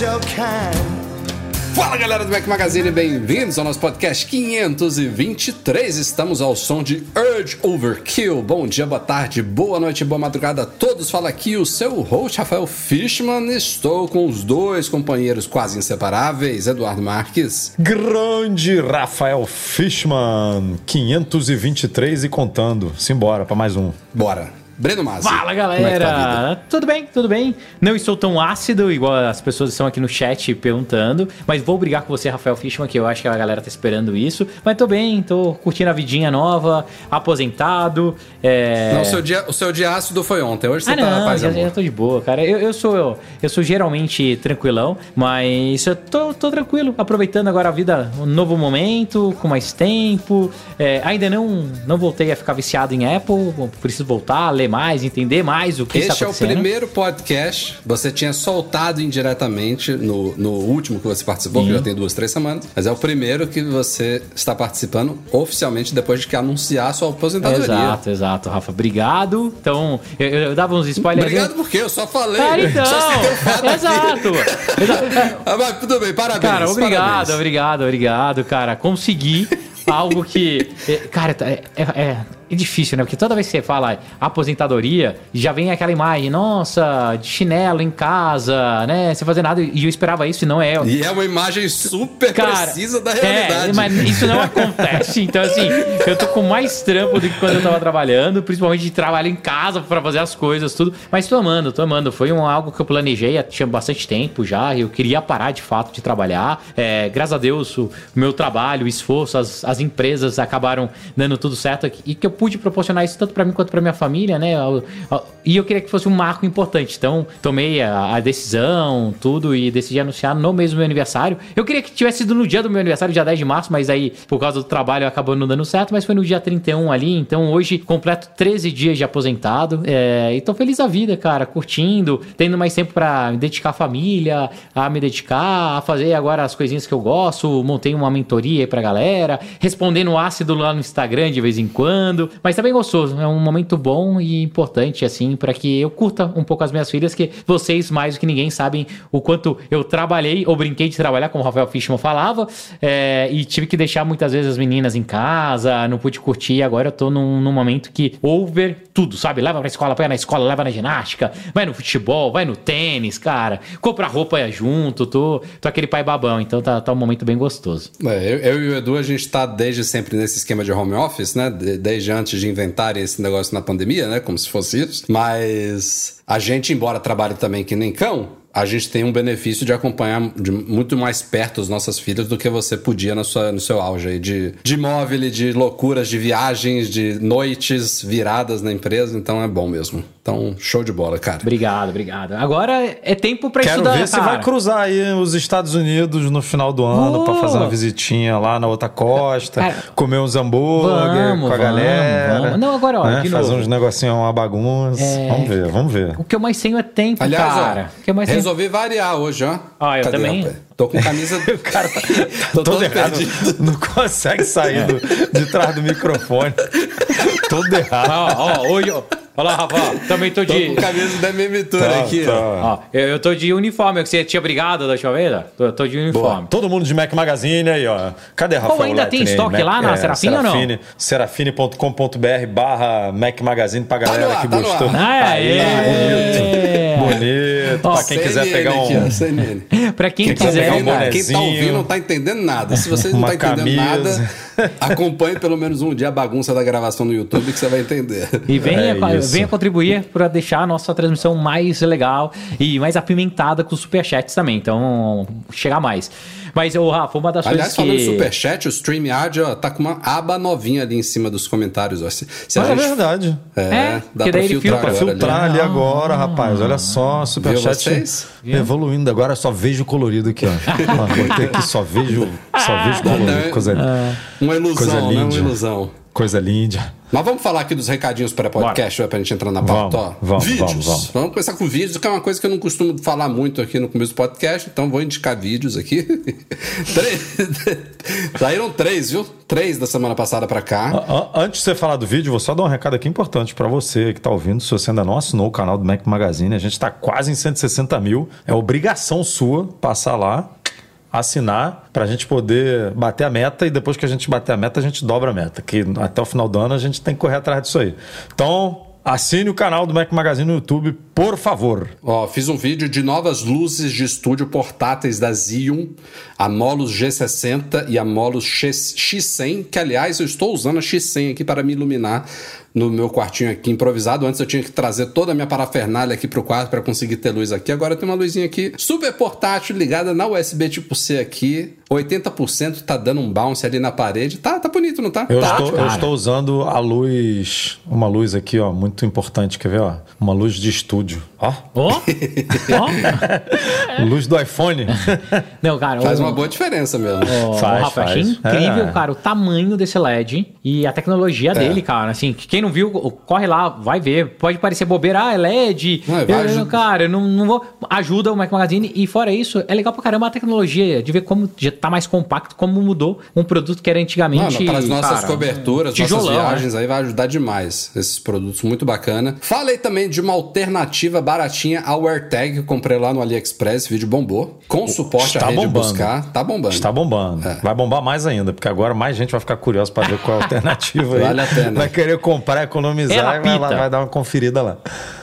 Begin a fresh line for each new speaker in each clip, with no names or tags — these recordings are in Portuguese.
kind.
Fala galera do Mac Magazine, bem-vindos ao nosso podcast 523. Estamos ao som de Urge Overkill. Bom dia, boa tarde, boa noite, boa madrugada a todos. Fala aqui o seu host, Rafael Fishman. Estou com os dois companheiros quase inseparáveis, Eduardo Marques.
Grande Rafael Fishman, 523 e contando. Simbora para mais um.
Bora. Breno Masi.
Fala
é tá a
galera!
vida?
tudo bem, tudo bem. Não estou tão ácido igual as pessoas estão aqui no chat perguntando, mas vou brigar com você, Rafael Fishman, que eu acho que a galera tá esperando isso. Mas tô bem, tô curtindo a vidinha nova, aposentado. É...
Não, o seu, dia, o seu dia ácido foi ontem. Hoje você
Ah,
tá
não,
paz e
já, tô de boa, cara. Eu, eu sou eu, eu sou geralmente tranquilão, mas eu tô, tô tranquilo, aproveitando agora a vida, um novo momento, com mais tempo. É, ainda não, não voltei a ficar viciado em Apple, preciso voltar, ler mais, entender mais o que está
Este é o
acontecendo.
primeiro podcast. Você tinha soltado indiretamente no, no último que você participou, que já tem duas, três semanas. Mas é o primeiro que você está participando oficialmente depois de que anunciar a sua aposentadoria.
Exato, exato, Rafa. Obrigado. Então, eu, eu- dava uns spoilers.
Obrigado porque eu só falei.
Cara, então.
Só.
Exato.
Ah, mas tudo bem, parabéns.
Cara, obrigado,
parabéns.
obrigado, obrigado, cara. Consegui algo que. é, Cara, é, é, é- é difícil, né? Porque toda vez que você fala aposentadoria, já vem aquela imagem, nossa, de chinelo em casa, né? Sem fazer nada. E eu esperava isso e não é.
E é uma imagem super
Cara,
precisa da
É,
realidade.
mas isso não acontece. Então, assim, eu tô com mais trampo do que quando eu tava trabalhando, principalmente de trabalho em casa pra fazer as coisas, tudo. Mas tô amando, tô amando. Foi um, algo que eu planejei há tinha bastante tempo já. Eu queria parar de fato de trabalhar. É, graças a Deus, o meu trabalho, o esforço, as, as empresas acabaram dando tudo certo e que eu pude proporcionar isso tanto pra mim quanto pra minha família, né? E eu queria que fosse um marco importante. Então, tomei a, a decisão, tudo, e decidi anunciar no mesmo meu aniversário. Eu queria que tivesse sido no dia do meu aniversário, dia 10 de março, mas aí, por causa do trabalho, acabou não dando certo. Mas foi no dia 31 ali. Então, hoje, completo 13 dias de aposentado. É, e tô feliz da vida, cara, curtindo, tendo mais tempo pra me dedicar à família, a me dedicar, a fazer agora as coisinhas que eu gosto. Montei uma mentoria aí pra galera, respondendo ácido lá no Instagram de vez em quando. Mas bem gostoso, é um momento bom e importante, assim, pra que eu curta um pouco as minhas filhas, que vocês, mais do que ninguém, sabem o quanto eu trabalhei ou brinquei de trabalhar, como o Rafael Fishman falava, é, e tive que deixar muitas vezes as meninas em casa, não pude curtir. Agora eu tô num, num momento que over tudo, sabe? Leva pra escola, põe na escola, leva na ginástica, vai no futebol, vai no tênis, cara, compra roupa junto, tô, tô aquele pai babão, então tá, tá um momento bem gostoso.
É, eu, eu e o Edu, a gente tá desde sempre nesse esquema de home office, né? De- desde antes de inventarem esse negócio na pandemia, né? Como se fosse isso. Mas a gente, embora trabalhe também que nem cão, a gente tem um benefício de acompanhar de muito mais perto as nossas filhas do que você podia na sua, no seu auge aí de, de móvel, de loucuras, de viagens, de noites viradas na empresa. Então é bom mesmo. Então, show de bola, cara.
Obrigado, obrigado. Agora é tempo pra
Quero
estudar.
ver se vai cruzar aí os Estados Unidos no final do ano
Oh!
pra fazer uma visitinha lá na outra costa,
Cara,
comer uns hambúrguer
vamos,
com a
vamos,
galera.
vamos. Não, agora, ó,
né? Fazer uns negocinhos, uma bagunça.
É.
Vamos ver, vamos ver.
O que eu mais tenho é tempo,
Aliás,
cara.
ó,
O que eu mais tenho...
resolvi variar hoje, ó.
Ah, eu também.
rapaz? Tô com camisa.
O cara tá
Tô
todo
todo
errado.
perdido.
Não consegue sair do- de trás do microfone. todo errado.
Ó, ó, hoje, ó. Olha lá, Rafa, também tô
Tô
de...
com camisa da Tour
Tá,
aqui,
tá.
ó.
Eu, eu tô de uniforme, que você tinha brigado da última vez. Tô, tô de uniforme.
Todo mundo de Mac Magazine aí, ó. Cadê Rafael?
ainda tem
Lightning?
estoque lá na Serafine ou não?
Serafine, Serafine.com.br barra Mac Magazine pra galera
ar,
que
tá
gostou.
Ah,
Aí,
é.
bonito. Bonito.
Ó,
pra quem quiser
CNN
pegar
aqui,
um...
CNN.
Pra quem
Quem quiser
quiser,
pegar um
Quem, tá ouvindo não tá entendendo nada. Se você não tá entendendo
camisa.
nada, acompanhe pelo menos um dia a bagunça da gravação no YouTube que você vai entender.
E venha,
É
venha contribuir para deixar a nossa transmissão mais legal e mais apimentada com os superchats também. Então, chegar mais. Mas, ô, Rafa, uma das
Aliás,
coisas
falando
que...
em superchat, o StreamYard ó, tá com uma aba novinha ali em cima dos comentários. Ó. Se, se a
Mas é
gente-
verdade.
É,
É,
dá pra filtrar,
filtra.
Pra
agora
filtrar
ali.
ali agora, rapaz. Olha só, superchat evoluindo. Agora só vejo colorido aqui, ó. botei aqui, só vejo, só vejo colorido. Coisa,
Uma ilusão,
Coisa
né? Uma
linda.
ilusão.
coisa linda.
Mas vamos falar aqui dos recadinhos pré-podcast, pra gente entrar na pauta.
Vamos,
ó.
vamos,
vídeos.
vamos, vamos.
começar com vídeos, que é uma coisa que eu não costumo falar muito aqui no começo do podcast, então vou indicar vídeos aqui. três. Saíram três, viu? Três da semana passada pra cá.
A- a- Antes de você falar do vídeo, vou só dar um recado aqui importante pra você que tá ouvindo. Se você ainda não assinou o canal do Mac Magazine, a gente tá quase em 160 mil. É obrigação sua passar lá, assinar, pra gente poder bater a meta. E depois que a gente bater a meta, a gente dobra a meta. Que até o final do ano a gente tem que correr atrás disso aí. Então, assine o canal do Mac Magazine no YouTube, por favor.
Ó, fiz um vídeo de novas luzes de estúdio portáteis da Xeon, a Molus G60 e a Molus X- X100, que aliás eu estou usando a X100 aqui para me iluminar no meu quartinho aqui improvisado. Antes eu tinha que trazer toda a minha parafernália aqui pro quarto para conseguir ter luz aqui. Agora tem uma luzinha aqui super portátil ligada na USB tipo C aqui. 80% tá dando um bounce ali na parede. Tá, tá bonito, não tá?
Eu,
tá.
estou, eu estou usando a luz, uma luz aqui, ó, muito importante. Quer ver, ó? Uma luz de estúdio. Ó,
Ó, ó.
luz do iPhone.
Não, cara...
Faz
o-
uma boa diferença mesmo.
Ó,
Faz,
Rafa, achei
faz.
incrível,
É.
cara, o tamanho desse LED e a tecnologia dele, cara. Assim, quem não viu, corre lá, vai ver. Pode parecer bobeira, ah, é LED.
Não,
Eu-
vai
eu-
ajudar.
cara, eu não, não vou. Ajuda o Mac Magazine. E fora isso, é legal pra caramba a tecnologia, de ver como já tá mais compacto, como mudou um produto que era antigamente.
Mano, para as nossas
cara,
coberturas,
tijolão,
nossas
né?
viagens aí vai ajudar demais. Esses produtos muito bacana. Falei também de uma alternativa baratinha ao AirTag que eu comprei lá no AliExpress, vídeo bombou. Com suporte
Está
rede
bombando.
buscar. Tá bombando.
Está bombando. Vai bombar mais ainda, porque agora mais gente vai ficar curiosa para ver qual é a alternativa aí.
Vale a pena.
Vai querer comprar, economizar
Ela
e vai, lá, vai dar uma conferida lá.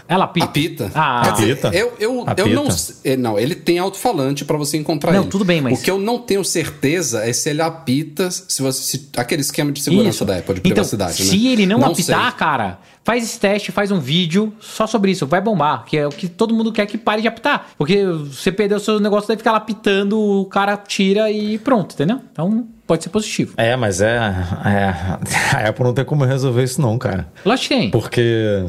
Ela apita.
Apita.
Ah,
Quer dizer,
Apita.
Eu, eu, eu
Apita.
não. eh, Não, ele tem alto-falante pra você encontrar
Não,
ele.
tudo bem, mas-
O que eu não tenho certeza é se ele apita, se você. se- aquele esquema de segurança
Isso.
da Apple, de
então,
privacidade, né?
se ele não, apitar,
sei.
cara, faz esse teste, faz um vídeo só sobre isso. Vai bombar, que é o que todo mundo quer que pare de apitar. Porque você perdeu o seu negócio, deve ficar lá apitando, o cara tira e pronto, entendeu? Então, pode ser positivo.
É, mas é, é- A Apple não tem como resolver isso, não, cara.
Lógico que tem.
Porque.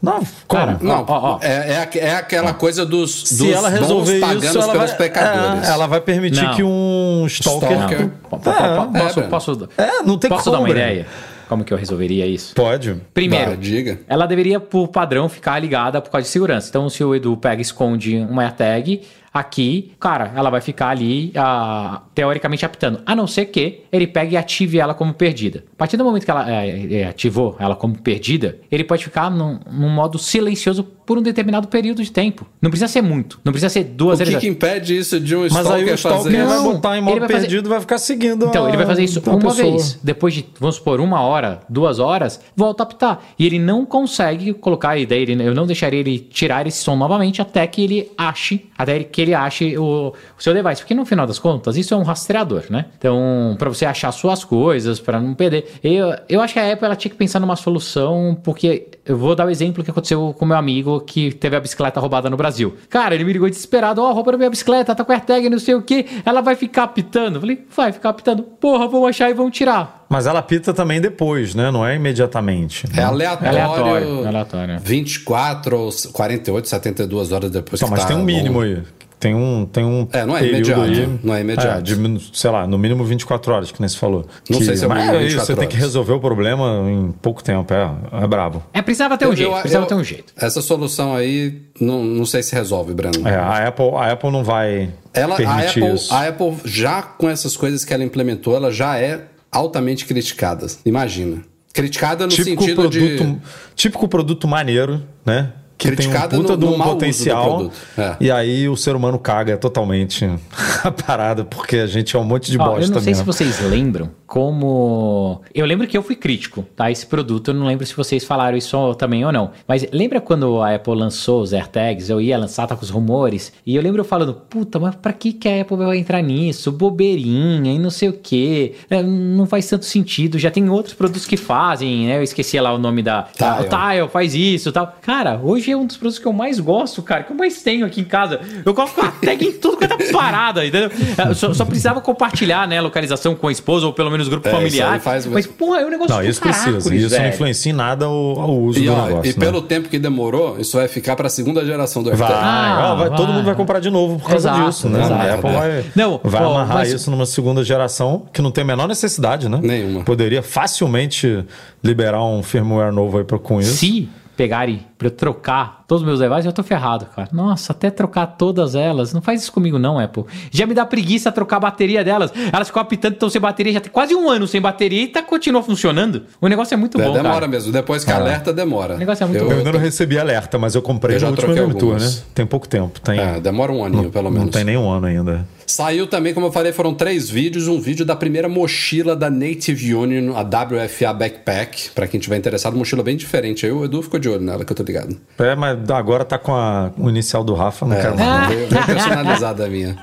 Não,
Cara?
Não,
Ó, ó.
É, é, é aquela coisa dos, dos
Se ela resolver isso, ela
pelos
vai,
pecadores.
é, ela vai permitir
Não.
que um stalker.
Stalker.
Po-
É,
posso,
Breno.
posso,
É, não tem
posso
como,
dar uma ideia? Como que eu resolveria isso?
Pode.
Primeiro,
diga.
ela deveria, por padrão, ficar ligada por causa de segurança. Então, se o Edu pega e esconde uma AirTag aqui, cara, ela vai ficar ali, ah, teoricamente, apitando. A não ser que ele pegue e ative ela como perdida. A partir do momento que ela é, é, ativou ela como perdida, ele pode ficar num, num modo silencioso por um determinado período de tempo. Não precisa ser muito. Não precisa ser duas
O que,
vezes.
que impede isso de um
Mas
stalker
aí o stalker
fazer?
vai botar em modo
vai fazer-
perdido e vai ficar seguindo
Então,
a-
ele vai fazer isso uma
pessoa.
vez. Depois de, vamos supor, uma hora, duas horas, volta a apitar. E ele não consegue colocar a ideia, ele- eu não deixaria ele tirar esse som novamente até que ele ache, até que ele ache o, o seu device. Porque no final das contas, isso é um rastreador, né? Então, para você achar suas coisas, para não perder. Eu, eu acho que a Apple ela tinha que pensar numa solução, porque eu vou dar o exemplo que aconteceu com meu amigo que teve a bicicleta roubada no Brasil. Cara, ele me ligou desesperado: Ó, roubaram minha bicicleta, tá com AirTag, não sei o que. Ela vai ficar apitando. Eu falei: vai ficar apitando. Porra, vamos achar e vamos tirar.
Mas ela pita também depois, né? Não é imediatamente.
É aleatório.
É aleatório, é aleatório.
24 ou 48, 72 horas depois
Então,
que
mas
tá
tem um mínimo
bom.
aí. Tem um, tem um
É, não é
período
imediato,
aí.
não é imediato.
É, de, sei lá, no mínimo 24 horas, que nem se falou.
Não
Que-
sei se é o
mas é isso,
24
você tem que resolver o problema em pouco tempo. É, é brabo.
É, precisava ter um
Eu-
jeito, precisava
eu-
ter um jeito.
Essa solução aí, não, não sei se resolve, Breno.
É, a Apple, a Apple não vai
Ela, a,
permitir
Apple,
isso.
a Apple, já com essas coisas que ela implementou, ela já é altamente criticada. Imagina. Criticada no
típico
sentido
produto,
de.
típico produto maneiro, né? Que tem um
Criticada
puta
no-
de um
mau uso do
potencial.
produto. É.
E aí o ser humano caga totalmente a parada, porque a gente é um monte de
Ó,
bosta
eu não sei
mesmo.
se vocês lembram, como. Eu lembro que eu fui crítico, tá? Esse produto, eu não lembro se vocês falaram isso também ou não. Mas lembra quando a Apple lançou os AirTags? Eu ia lançar, tá com os rumores. E eu lembro eu falando, puta, mas pra que, que a Apple vai entrar nisso? Bobeirinha e não sei o quê. É, não faz tanto sentido. Já tem outros produtos que fazem, né? Eu esqueci lá o nome da.
Tile.
da- Tile faz isso e tal. Cara, hoje é um dos produtos que eu mais gosto, cara, que eu mais tenho aqui em casa. Eu coloco a tag em tudo quanto é parada, entendeu? Eu só, só precisava compartilhar, né, a localização com a esposa ou pelo menos grupo
É,
familiar.
isso aí faz-
Mas, porra, é um negócio
Não, isso precisa. Isso não
velho.
influencia em nada o, ao uso
E,
do
ó,
negócio.
e
né?
pelo tempo que demorou, isso vai ficar pra segunda geração do
Vai,
AirTag.
Ah,
ó, vai- todo
vai.
mundo vai comprar de novo por causa
Exato,
disso, né?
exato.
A Apple vai,
Não,
vai
ó,
amarrar
mas-
isso numa segunda geração que não tem a menor necessidade, né?
Nenhuma.
Poderia facilmente liberar um firmware novo aí pra, com isso.
Se pegarem pra eu trocar todos os meus devices, eu tô ferrado, cara. Nossa, até trocar todas elas. Não faz isso comigo, não, Apple. Já me dá preguiça trocar a bateria delas. Elas ficam apitando, estão sem bateria, já tem quase um ano sem bateria e tá, continua funcionando. O negócio é muito
É,
bom,
demora
cara.
mesmo. Depois que alerta, demora.
O negócio é muito
eu,
Eu ainda não recebi alerta, mas eu comprei
Eu já troquei
Game Tour, né? Tem pouco tempo. Tem,
É, demora um aninho, pelo
não
menos.
tem nem um ano ainda.
Saiu também, como eu falei, foram três vídeos. Um vídeo da primeira mochila da Native Union, a WFA Backpack. Pra quem tiver interessado, mochila bem diferente. Aí o Edu ficou de olho nela, que eu tô ligado.
É, mas agora tá com a- o inicial do Rafa, não
É,
quero mais.
veio, veio personalizada a minha.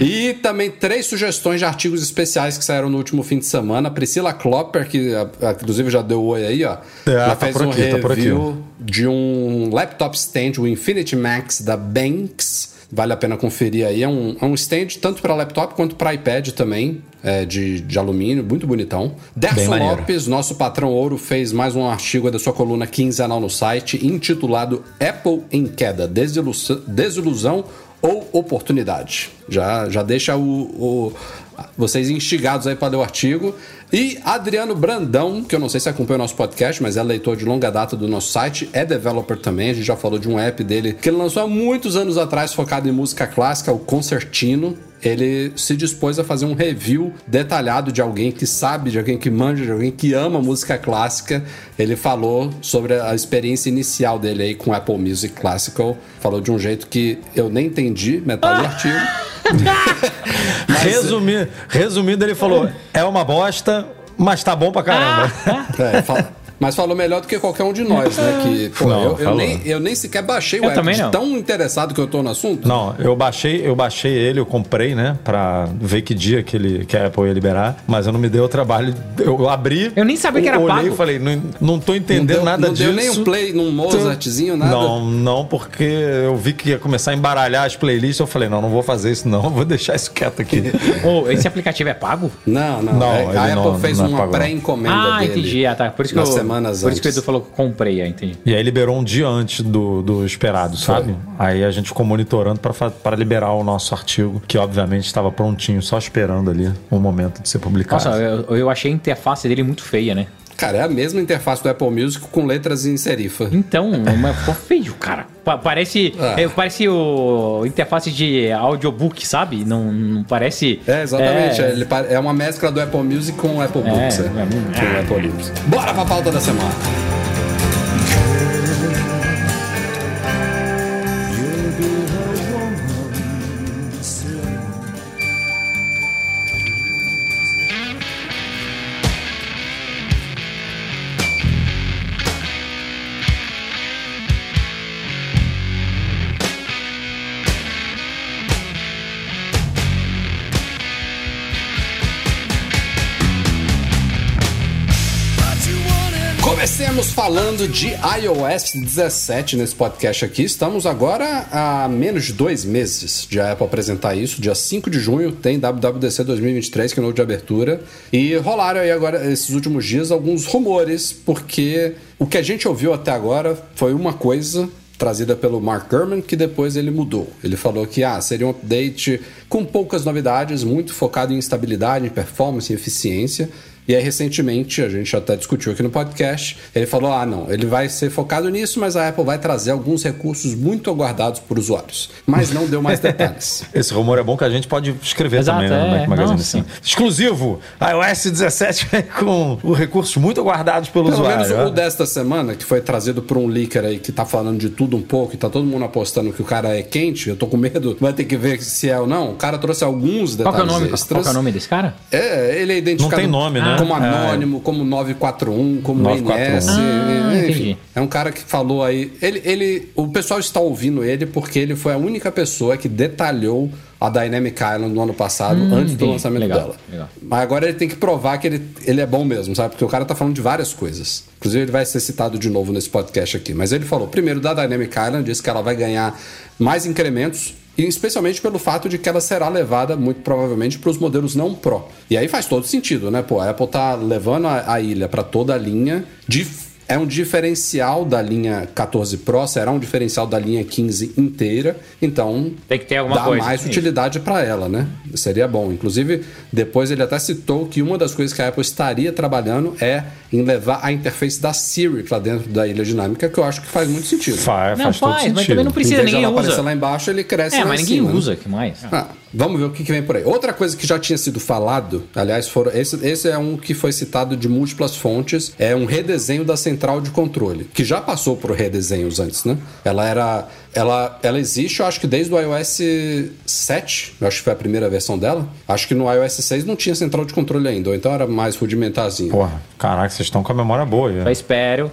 E também três sugestões de artigos especiais que saíram no último fim de semana. Priscila Klopper, que a- a- inclusive já deu oi aí, ó.
É,
já
tá
fez
por
um
aqui, tá por aqui.
review de um laptop stand, o Infinity Max da Banks. Vale a pena conferir aí. É um, é um stand tanto para laptop quanto para iPad também, é, de, de alumínio, muito bonitão. Derson. Lopes, nosso patrão ouro, fez mais um artigo da sua coluna quinzenal no site, intitulado Apple em Queda: Desilusão, desilusão ou oportunidade. Já, já deixa o, o- vocês instigados aí para ler o artigo. E Adriano Brandão, que eu não sei se acompanha o nosso podcast, mas é leitor de longa data do nosso site, é developer também. A gente já falou de um app dele que ele lançou há muitos anos atrás, focado em música clássica, o Concertino. Ele se dispôs a fazer um review detalhado de alguém que sabe, de alguém que manja, de alguém que ama música clássica. Ele falou sobre a experiência inicial dele aí com Apple Music Classical. Falou de um jeito que eu nem entendi metade do artigo.
Resumi- resumindo, ele falou: é uma bosta, mas tá bom pra caramba.
É, fala- mas falou melhor do que qualquer um de nós, né? Que, pô,
Não,
eu, eu
falou.
nem, eu nem sequer baixei o
Eu
app
também
de
não.
tão interessado que eu tô no assunto.
Não, eu baixei, eu baixei ele, eu comprei, né, pra ver que dia que, ele, que a Apple ia liberar, mas eu não me dei o trabalho. Eu abri.
Eu nem sabia que era
olhei
pago.
e falei, não, não tô
não
entendendo
deu,
nada
não
disso.
deu nem um play num Mozartzinho, nada.
Não, não, porque eu vi que ia começar a embaralhar as playlists. Eu falei, não, não vou fazer isso, não, vou deixar isso quieto aqui.
Ô, esse aplicativo é pago?
Não, não.
Não,
É, a Apple
não-
fez
não é
uma
não.
pré-encomenda
Ah,
dele.
entendi. Ah, tá. Por isso que eu,
semanas
Por isso que o
antes.
Edu falou que comprei, ah, entendi.
E aí liberou um dia antes do, do esperado, sabe? Aí a gente ficou monitorando para liberar o nosso artigo, que obviamente estava prontinho, só esperando ali o momento de ser publicado.
Nossa, eu, eu achei a interface dele muito feia, né?
Cara, é a mesma interface do Apple Music com letras em serifa.
Então, mas ficou feio, cara. Pa- parece,
Ah.
é, parece o interface de audiobook, sabe? Não, não parece.
É, exatamente.
É,
é uma mescla do Apple Music com o Apple Books.
É,
É,
é,
Com o Apple Books. Bora pra pauta da semana. Falando de iOS 17 nesse podcast aqui. Estamos agora a menos de dois meses de Apple apresentar isso. Dia 5 de junho tem WWDC 2023, que é o novo de abertura. E rolaram aí agora, esses últimos dias, alguns rumores, porque o que a gente ouviu até agora foi uma coisa trazida pelo Mark Gurman, que depois ele mudou. Ele falou que ah, seria um update com poucas novidades, muito focado em estabilidade, em performance, em eficiência. E aí, recentemente, a gente até discutiu aqui no podcast, ele falou: ah, não, ele vai ser focado nisso, mas a Apple vai trazer alguns recursos muito aguardados por usuários. Mas não deu mais detalhes.
Esse rumor é bom que a gente pode escrever
Exato,
também né, no
é.
Mac Magazine. Assim.
sim.
Exclusivo! iOS 17 vem com os recursos muito aguardados pelo
Pelo
usuário.
menos o
né?
desta semana, que foi trazido por um leaker aí que tá falando de tudo um pouco e tá todo mundo apostando que o cara é quente, eu tô com medo, vai ter que ver se é ou não. O cara trouxe alguns
Qual
detalhes
que é o nome?
extras.
Qual é o nome desse cara?
É, ele é identificado
Não tem nome, né?
Como
É.
anônimo, como 941, como
941.
NS.
Ah,
enfim, é um cara que falou aí. Ele, ele, o pessoal está ouvindo ele porque ele foi a única pessoa que detalhou a Dynamic Island no ano passado, antes do lançamento
Legal,
dela.
legal.
Mas agora ele tem que provar que ele, ele é bom mesmo, sabe? Porque o cara tá falando de várias coisas. Inclusive, ele vai ser citado de novo nesse podcast aqui. Mas ele falou, primeiro, da Dynamic Island, disse que ela vai ganhar mais incrementos. E especialmente pelo fato de que ela será levada, muito provavelmente, para os modelos não Pro. E aí faz todo sentido, né? Pô, a Apple tá levando a, a ilha para toda a linha. Dif- é um diferencial da linha 14 Pro, será um diferencial da linha 15 inteira. Então,
Tem que ter alguma
dá
coisa.
mais
Isso.
utilidade para ela, né? Seria bom. Inclusive, depois ele até citou que uma das coisas que a Apple estaria trabalhando é em levar a interface da Siri para dentro da ilha dinâmica, que eu acho que faz muito sentido.
Faz,
Não,
faz todo
faz,
sentido.
mas também não
Em
precisa, ninguém
ela aparecer
usa.
lá embaixo, ele cresce
É, mas ninguém
cima, né?
usa, que mais?
Ah, vamos ver o que, que vem por aí. Outra coisa que já tinha sido falado, aliás, foram, esse, esse é um que foi citado de múltiplas fontes, é um redesenho da central de controle, que já passou por redesenhos antes, né? Ela era. Ela, ela existe, eu acho que desde o iOS 7, eu acho que foi a primeira versão dela. Acho que no iOS 6 não tinha central de controle ainda, ou então era mais rudimentarzinho.
Porra, caraca, vocês estão com a memória boa. aí.
Só espero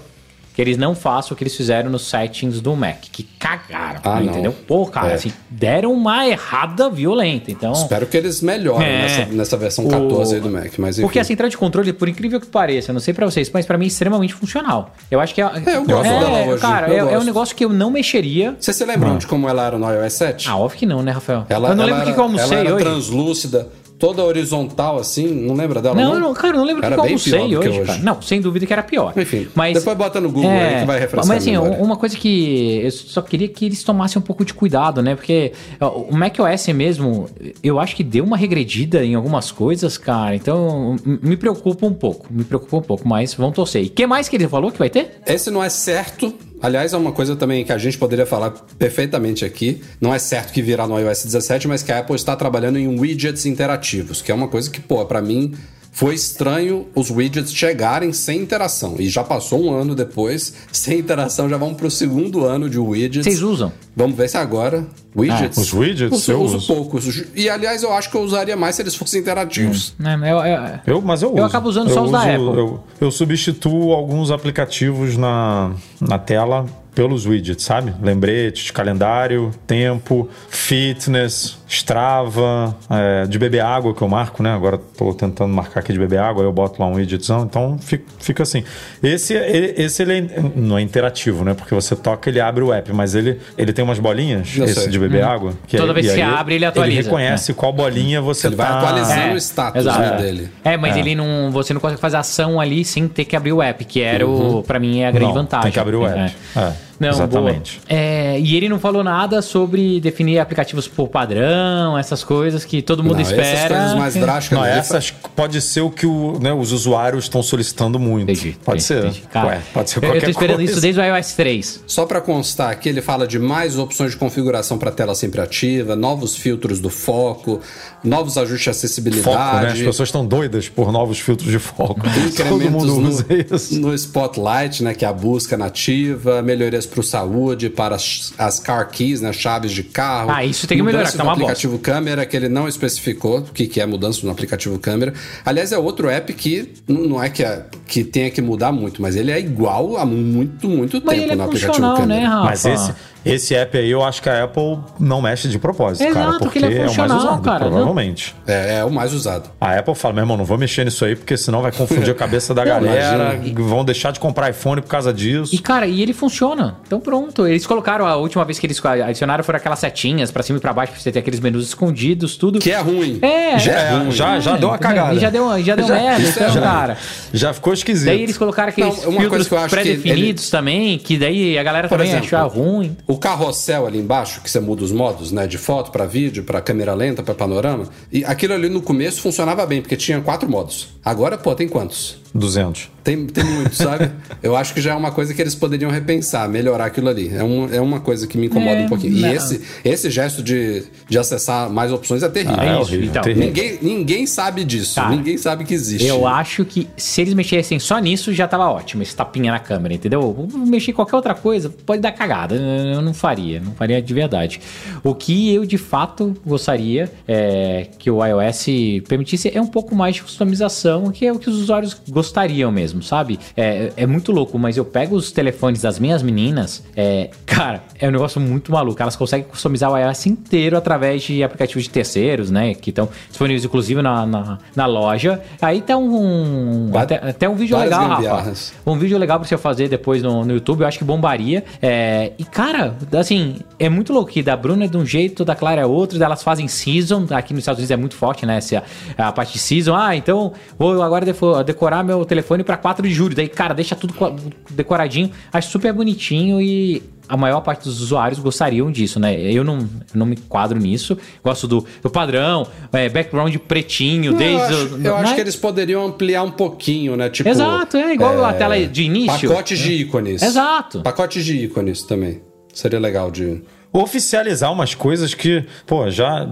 que eles não façam o que eles fizeram nos settings do Mac, que cagaram,
Ah, não.
entendeu? Pô, cara,
É.
assim, deram uma errada violenta, então...
Espero que eles melhorem
É.
nessa, nessa versão 14 aí do Mac, mas enfim.
Porque a central de controle, por incrível que pareça, eu não sei pra vocês, mas pra mim é extremamente funcional. Eu acho que é.
É, eu gosto dela hoje,
Cara,
eu
é, é um negócio que eu não mexeria.
Vocês se lembram de como ela era no iOS 7?
Ah, óbvio que não, né, Rafael?
Ela,
eu não
ela
lembro o que eu almocei
ela era
hoje.
translúcida, toda horizontal assim, não lembra dela?
Não, não, cara, eu não lembro o que,
Era
que eu almocei hoje,
hoje.
cara. Não, sem dúvida que era pior.
Enfim,
mas,
depois bota no Google aí que vai refrescar
Mas assim, uma coisa que eu só queria que eles tomassem um pouco de cuidado, né? Porque o macOS mesmo, eu acho que deu uma regredida em algumas coisas, cara. Então, me preocupa um pouco, me preocupa um pouco, mas vão torcer. E o que mais que ele falou que vai ter?
Esse não é certo. Aliás, é uma coisa também que a gente poderia falar perfeitamente aqui. Não é certo que virá no iOS 17, mas que a Apple está trabalhando em widgets interativos, que é uma coisa que, pô, pra mim foi estranho os widgets chegarem sem interação. E já passou um ano depois, sem interação, já vamos pro segundo ano de widgets.
Vocês usam?
Vamos ver se agora. Widgets?
Ah, os widgets
Eu
eu
uso
uso.
poucos. E aliás, eu acho que eu usaria mais se eles fossem interativos.
É, eu- eu-
Eu, mas eu uso.
Eu acabo usando só os da Apple.
Eu, eu substituo alguns aplicativos na, na tela pelos widgets, sabe? Lembrete, calendário, tempo, fitness, Strava, é, de beber água que eu marco, né? Agora tô tentando marcar aqui de beber água, aí eu boto lá um widgetzão, então fica, fica assim. Esse, ele, esse ele é- não é interativo, né? Porque você toca, ele abre o app, mas ele, ele tem umas bolinhas,
Eu
esse
sei.
de beber água. que
Toda
aí-
vez que abre, ele atualiza.
Ele reconhece qual bolinha você
Ele vai
tá...
atualizando
É,
o status né, dele.
É, mas ele não. Você não consegue fazer ação ali sem ter que abrir o app, que era o. Pra mim é a grande
Não,
vantagem.
Tem que abrir o app.
É. Não,
exatamente.
É, e ele não falou nada sobre definir aplicativos por padrão, essas coisas que todo mundo
Não,
espera.
Essas coisas mais drásticas.
Não, essas pode ser o que o, né, os usuários estão solicitando muito.
Entendi.
Pode
entendi,
ser.
entendi. Cara,
Ué, pode ser
eu-
qualquer
Eu tô esperando
coisa.
isso desde o iOS 3.
Só para constar aqui, ele fala de mais opções de configuração para tela sempre ativa, novos filtros do foco, novos ajustes de acessibilidade.
Foco, né? As pessoas estão doidas por novos filtros de foco. Todo
Incrementos
mundo
no,
usa isso.
no Spotlight, né, que é a busca nativa, melhorias para o saúde, para as, as car keys, né, chaves de carro.
Ah, isso tem que melhorar,
Mudança
que tá
no
uma bosta.
aplicativo câmera, que ele não especificou o que, que é mudança no aplicativo câmera. Aliás, é outro app que não é que, é que tenha que mudar muito, mas ele é igual há muito, muito
Mas
tempo
ele é
no aplicativo câmera.
né, Rafa?
Mas esse, esse app aí eu acho que a Apple não mexe de propósito,
Exato,
cara.
que
Porque
ele é
é, o mais usado,
cara,
provavelmente.
É, é o mais usado.
A Apple fala, meu irmão, não vou mexer nisso aí, porque senão vai confundir a cabeça da
Não,
galera.
imagina.
Vão deixar de comprar iPhone por causa disso.
E, cara, e ele funciona. Então pronto. Eles colocaram, a última vez que eles adicionaram foram aquelas setinhas pra cima e pra baixo, pra você ter aqueles menus escondidos, tudo.
Que é ruim.
É,
Já,
é,
já, já deu uma cagada.
E já deu, já deu
Já-
merda,
é
então,
ruim.
cara.
Já ficou esquisito.
Daí eles colocaram aqueles
Não,
filtros
que eu acho que
pré-definidos também, que daí a galera
Por
também
exemplo,
achou ruim.
O carrossel ali embaixo, que você muda os modos, né? De foto pra vídeo, pra câmera lenta, pra panorama. E aquilo ali no começo funcionava bem, porque tinha quatro modos. Agora, pô, tem quantos?
200.
Tem, tem muito, sabe? Eu acho que já é uma coisa que eles poderiam repensar, melhorar aquilo ali. É, um, é uma coisa que me incomoda
É,
um pouquinho.
não.
E esse, esse gesto de, de acessar mais opções é terrível.
Ah, é
isso,
horrível.
então.
terrível.
Ninguém, ninguém sabe disso.
Cara,
ninguém sabe que existe.
Eu acho que se eles mexessem só nisso, já tava ótimo. Esse tapinha na câmera, entendeu? Mexer em qualquer outra coisa pode dar cagada. Eu não faria. Não faria de verdade. O que eu, de fato, gostaria é que o iOS permitisse é um pouco mais de customização, que é o que os usuários gostariam mesmo, sabe? É, é muito louco, mas eu pego os telefones das minhas meninas, é, cara, é um negócio muito maluco. Elas conseguem customizar o iOS inteiro através de aplicativos de terceiros, né? Que estão disponíveis, inclusive, na, na, na loja. Aí tá um. Até, até um vídeo legal, Rafa.
gambiarras.
Um vídeo legal pra você fazer depois no, no YouTube, eu acho que bombaria. É, e, cara, assim, é muito louco que da Bruna é de um jeito, da Clara é outro, elas fazem season. Aqui nos Estados Unidos é muito forte, né? Essa, a parte de season. Ah, então vou agora decorar meu telefone pra 4 de julho. Daí, cara, deixa tudo co- decoradinho. Acho super bonitinho e. A maior parte dos usuários gostariam disso, né? Eu não, eu não me quadro nisso. Gosto do, do padrão, é, background pretinho,
Não,
desde.
eu acho,
o-
eu acho
né?
que eles poderiam ampliar um pouquinho, né? Tipo,
Exato, é igual a tela de início.
Pacotes de ícones.
Exato.
Pacotes de ícones também. Seria legal de.
Oficializar umas coisas que, pô, já.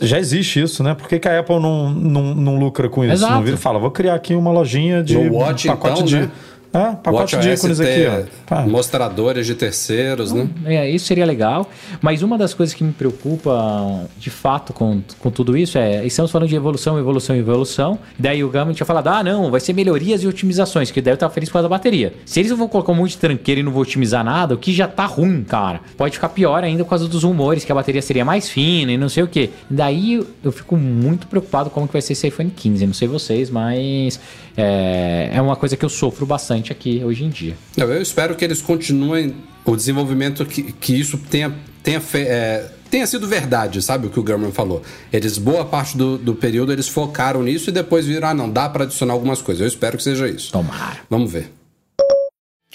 Já existe isso, né? Por que, que a Apple não, não, não lucra com isso?
Exato.
Não vira e fala, vou criar aqui uma lojinha de
Watch,
pacote
então,
de.
né?
É, pacote de ícones aqui, ó. Pá.
Mostradores de terceiros, né?
É, isso seria legal. Mas uma das coisas que me preocupa de fato com, com tudo isso é: estamos falando de evolução, evolução, evolução. Daí o Gama tinha falado: ah, não, vai ser melhorias e otimizações, que deve estar feliz por causa da bateria. Se eles vão colocar um monte de tranqueira e não vão otimizar nada, o que já tá ruim, cara. Pode ficar pior ainda por causa dos rumores que a bateria seria mais fina e não sei o que. Daí eu, fico muito preocupado como que vai ser esse iPhone 15. Não sei vocês, mas é, é uma coisa que eu sofro bastante aqui hoje em dia.
Eu, espero que eles continuem o desenvolvimento, que, que isso tenha, tenha, fe- é, tenha sido verdade, sabe? O que o German falou. Eles, boa parte do, do período, eles focaram nisso e depois viram, ah, não, dá para adicionar algumas coisas. Eu espero que seja isso.
Tomara.
Vamos ver.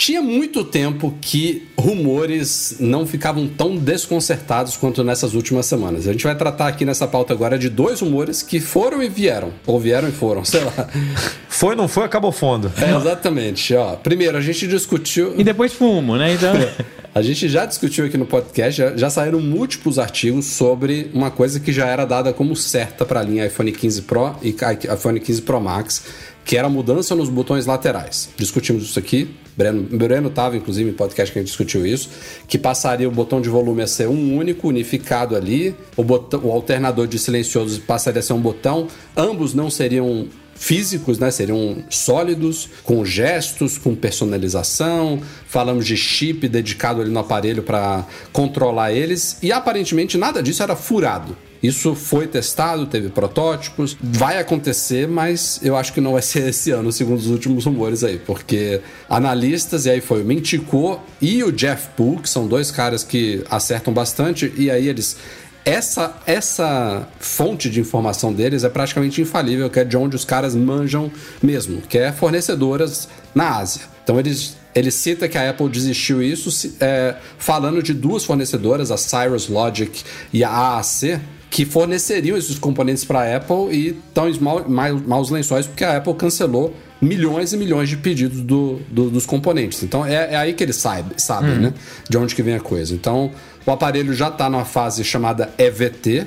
Tinha muito tempo que rumores não ficavam tão desconcertados quanto nessas últimas semanas. A gente vai tratar aqui nessa pauta agora de dois rumores que foram e vieram. Ou vieram e foram, sei lá.
Foi, não foi, acabou fundo.
É, exatamente. Ó, primeiro, a gente discutiu.
E depois fumo, né? Então.
A gente já discutiu aqui no podcast, já, já saíram múltiplos artigos sobre uma coisa que já era dada como certa para a linha iPhone 15 Pro e iPhone 15 Pro Max, que era a mudança nos botões laterais. Discutimos isso aqui. Breno, Breno inclusive, em podcast que a gente discutiu isso, que passaria o botão de volume a ser um único, unificado ali, o, botão, o alternador de silencioso passaria a ser um botão, ambos não seriam físicos, né? Seriam sólidos, com gestos, com personalização. Falamos de chip dedicado ali no aparelho para controlar eles. E aparentemente nada disso era furado. Isso foi testado, teve protótipos, vai acontecer, mas eu acho que não vai ser esse ano, segundo os últimos rumores aí, porque analistas, e aí foi o Mintico e o Jeff Poole, que são dois caras que acertam bastante, e aí eles essa, essa fonte de informação deles é praticamente infalível, que é de onde os caras manjam mesmo, que é fornecedoras na Ásia. Então eles, ele cita que a Apple desistiu isso é, falando de duas fornecedoras, a Cyrus Logic e a AAC, que forneceriam esses componentes para a Apple e estão em maus lençóis porque a Apple cancelou milhões e milhões de pedidos do- do- dos componentes. Então é, é aí que eles sabe- sabem, né? De onde que vem a coisa. Então o aparelho já está numa fase chamada EVT,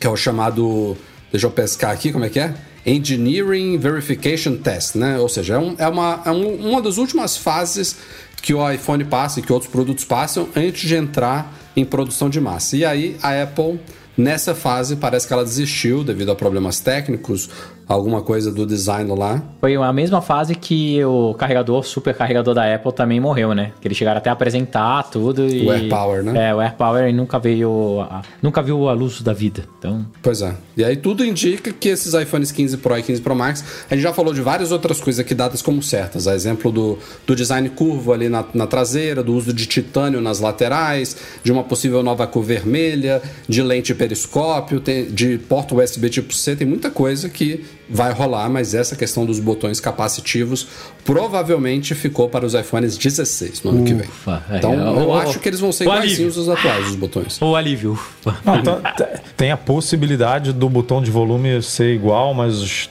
que é o chamado. Deixa eu pescar aqui, como é que é? Engineering Verification Test, né? Ou seja, é, um- é uma, é um- uma das últimas fases que o iPhone passa e que outros produtos passam antes de entrar em produção de massa. E aí a Apple, nessa fase, parece que ela desistiu devido a problemas técnicos, alguma coisa do design lá.
Foi a mesma fase que o carregador, super carregador da Apple também morreu, né? Que eles chegaram até a apresentar tudo e...
O AirPower, né?
É, o AirPower e nunca veio... a- nunca viu a luz da vida. Então...
Pois é. E aí tudo indica que esses iPhones 15 Pro e 15 Pro Max, a gente já falou de várias outras coisas aqui dadas como certas. A exemplo do, do design curvo ali na, na traseira, do uso de titânio nas laterais, de uma possível nova cor vermelha, de lente periscópio, tem- de porta USB tipo C, tem muita coisa que vai rolar, mas essa questão dos botões capacitivos provavelmente ficou para os iPhones 16 no ano que vem.
Ufa, é,
Então,
é,
eu
o-
acho que eles vão ser iguaizinhos os atuais, os botões.
O alívio. ufa.
Não, tá- tem a possibilidade do botão de volume ser igual, mas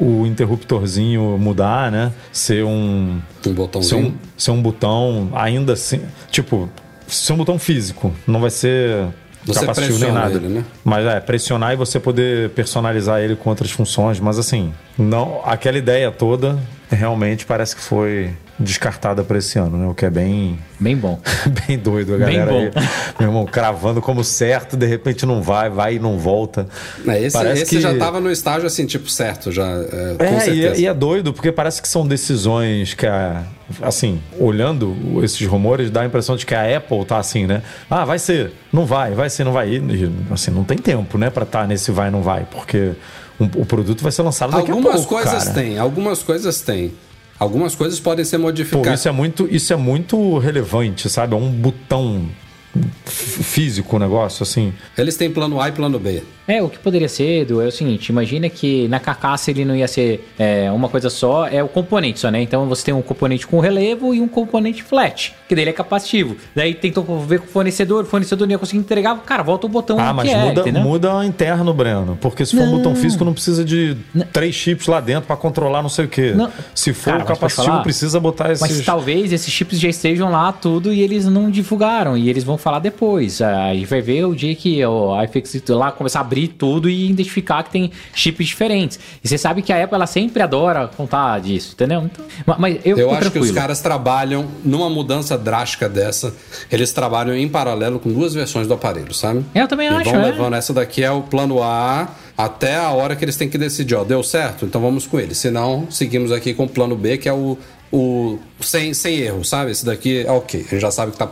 o, interruptorzinho mudar, né? Ser um.
Um
Ser
botãozinho.
um, ser um botão ainda assim. Tipo, ser um botão físico. Não vai ser.
Você
capacitivo nem
pressiona
nada.
ele, né?
Mas é, pressionar e você poder personalizar ele com outras funções. Mas assim, não aquela ideia toda realmente parece que foi descartada para esse ano, né? O que é bem
Bem bom.
bem doido a
Bem
galera
bom.
aí. Meu irmão, cravando como certo, de repente não vai, vai e não volta.
É, esse
Parece
esse
que-
já tava no estágio assim, tipo, certo, já. É, com
É, e,
certeza.
é- e é doido, porque parece que são decisões que a. Assim, olhando esses rumores, dá a impressão de que a Apple tá assim, né? Ah, vai ser, não vai, vai ser, não vai. E, assim, não tem tempo, né, pra estar nesse vai, não vai, porque o produto vai ser lançado daqui
Algumas
a pouco.
coisas
cara.
tem, algumas coisas tem. Algumas coisas podem ser
Pô,
modificadas.
isso é muito, isso é muito relevante, sabe? É um botão físico o negócio, assim.
Eles têm plano A e plano B.
É, o que poderia ser, Edu, é o seguinte: imagina que na carcaça ele não ia ser é, uma coisa só, é o componente só, né? Então você tem um componente com relevo e um componente flat, que dele é capacitivo. Daí tentou ver com o fornecedor, o fornecedor não ia conseguir entregar, cara, volta o botão
Ah, mas
é,
muda,
entendeu?
muda interno, Breno. Porque se for um
Não.
botão físico, não precisa de três chips lá dentro pra controlar não sei o quê.
Não.
Se for
Cara,
o capacitivo,
falar?
precisa botar esses.
Mas talvez esses chips já estejam lá tudo e eles não divulgaram e eles vão falar depois. A gente vai ver o dia que o iFix lá começar a abrir tudo e identificar que tem chips diferentes. E você sabe que a Apple ela sempre adora contar disso, entendeu? Então, ma- mas eu,
Eu acho que
tranquilo.
os caras trabalham numa mudança drástica dessa. Eles trabalham em paralelo com duas versões do aparelho, sabe?
Eu também
e
acho,
vão
é.
levando essa daqui é o plano A até a hora que eles têm que decidir, ó, deu certo? Então vamos com ele. Se não, seguimos aqui com o plano B, que é o, o sem, sem erro, sabe? Esse daqui é ok, a gente já sabe que tá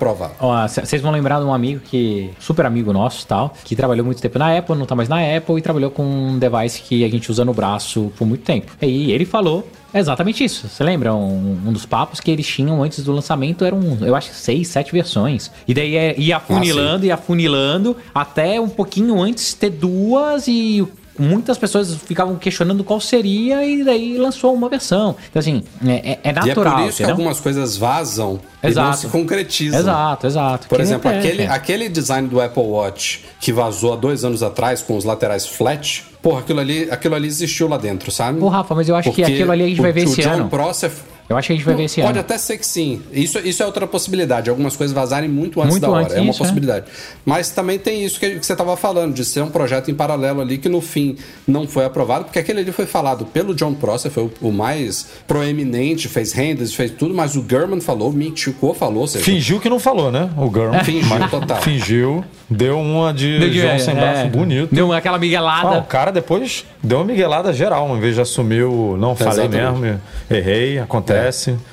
c- Vocês vão lembrar de um amigo que. super amigo nosso tal, que trabalhou muito tempo na Apple, não tá mais na Apple e trabalhou com um device que a gente usa no braço por muito tempo. E ele falou exatamente isso. Você lembra? Um, um dos papos que eles tinham antes do lançamento eram, eu acho, seis, sete versões. E daí é- ia afunilando, ia afunilando, até um pouquinho antes ter duas e. Muitas pessoas ficavam questionando qual seria e daí lançou uma versão. Então, assim, é, é- é
e é
natural.
por isso que
entendeu?
algumas coisas vazam e não
Exato.
se concretizam.
Exato, exato.
Por
Que
exemplo, aquele,
é.
aquele design do Apple Watch que vazou há dois anos atrás com os laterais flat, porra, aquilo ali, aquilo ali existiu lá dentro, sabe?
Ô, Rafa, mas eu acho que
Porque
aquilo ali a gente vai ver
o
esse
John
ano.
Prosser
Eu acho que a gente vai ver esse
Pode
ano.
até ser que sim. Isso, isso é outra possibilidade. Algumas coisas vazarem muito antes
Muito
da hora.
antes,
é uma
isso, é.
possibilidade. Mas também tem isso que, que você estava falando, de ser um projeto em paralelo ali que no fim não foi aprovado, porque aquele ali foi falado pelo John Prosser, foi o, o mais proeminente, fez renders, fez tudo, mas o Gurman falou, o Mick Chico falou, ou seja,
Fingiu que não falou, né? O Gurman.
Fingiu
Mas
total.
Fingiu. Deu uma de
Deu de-
João sem
é,
braço bonito.
Deu aquela
Ah,
miguelada.
o cara depois deu uma miguelada geral, em vez de assumir o não falei
Exatamente.
mesmo, errei, acontece.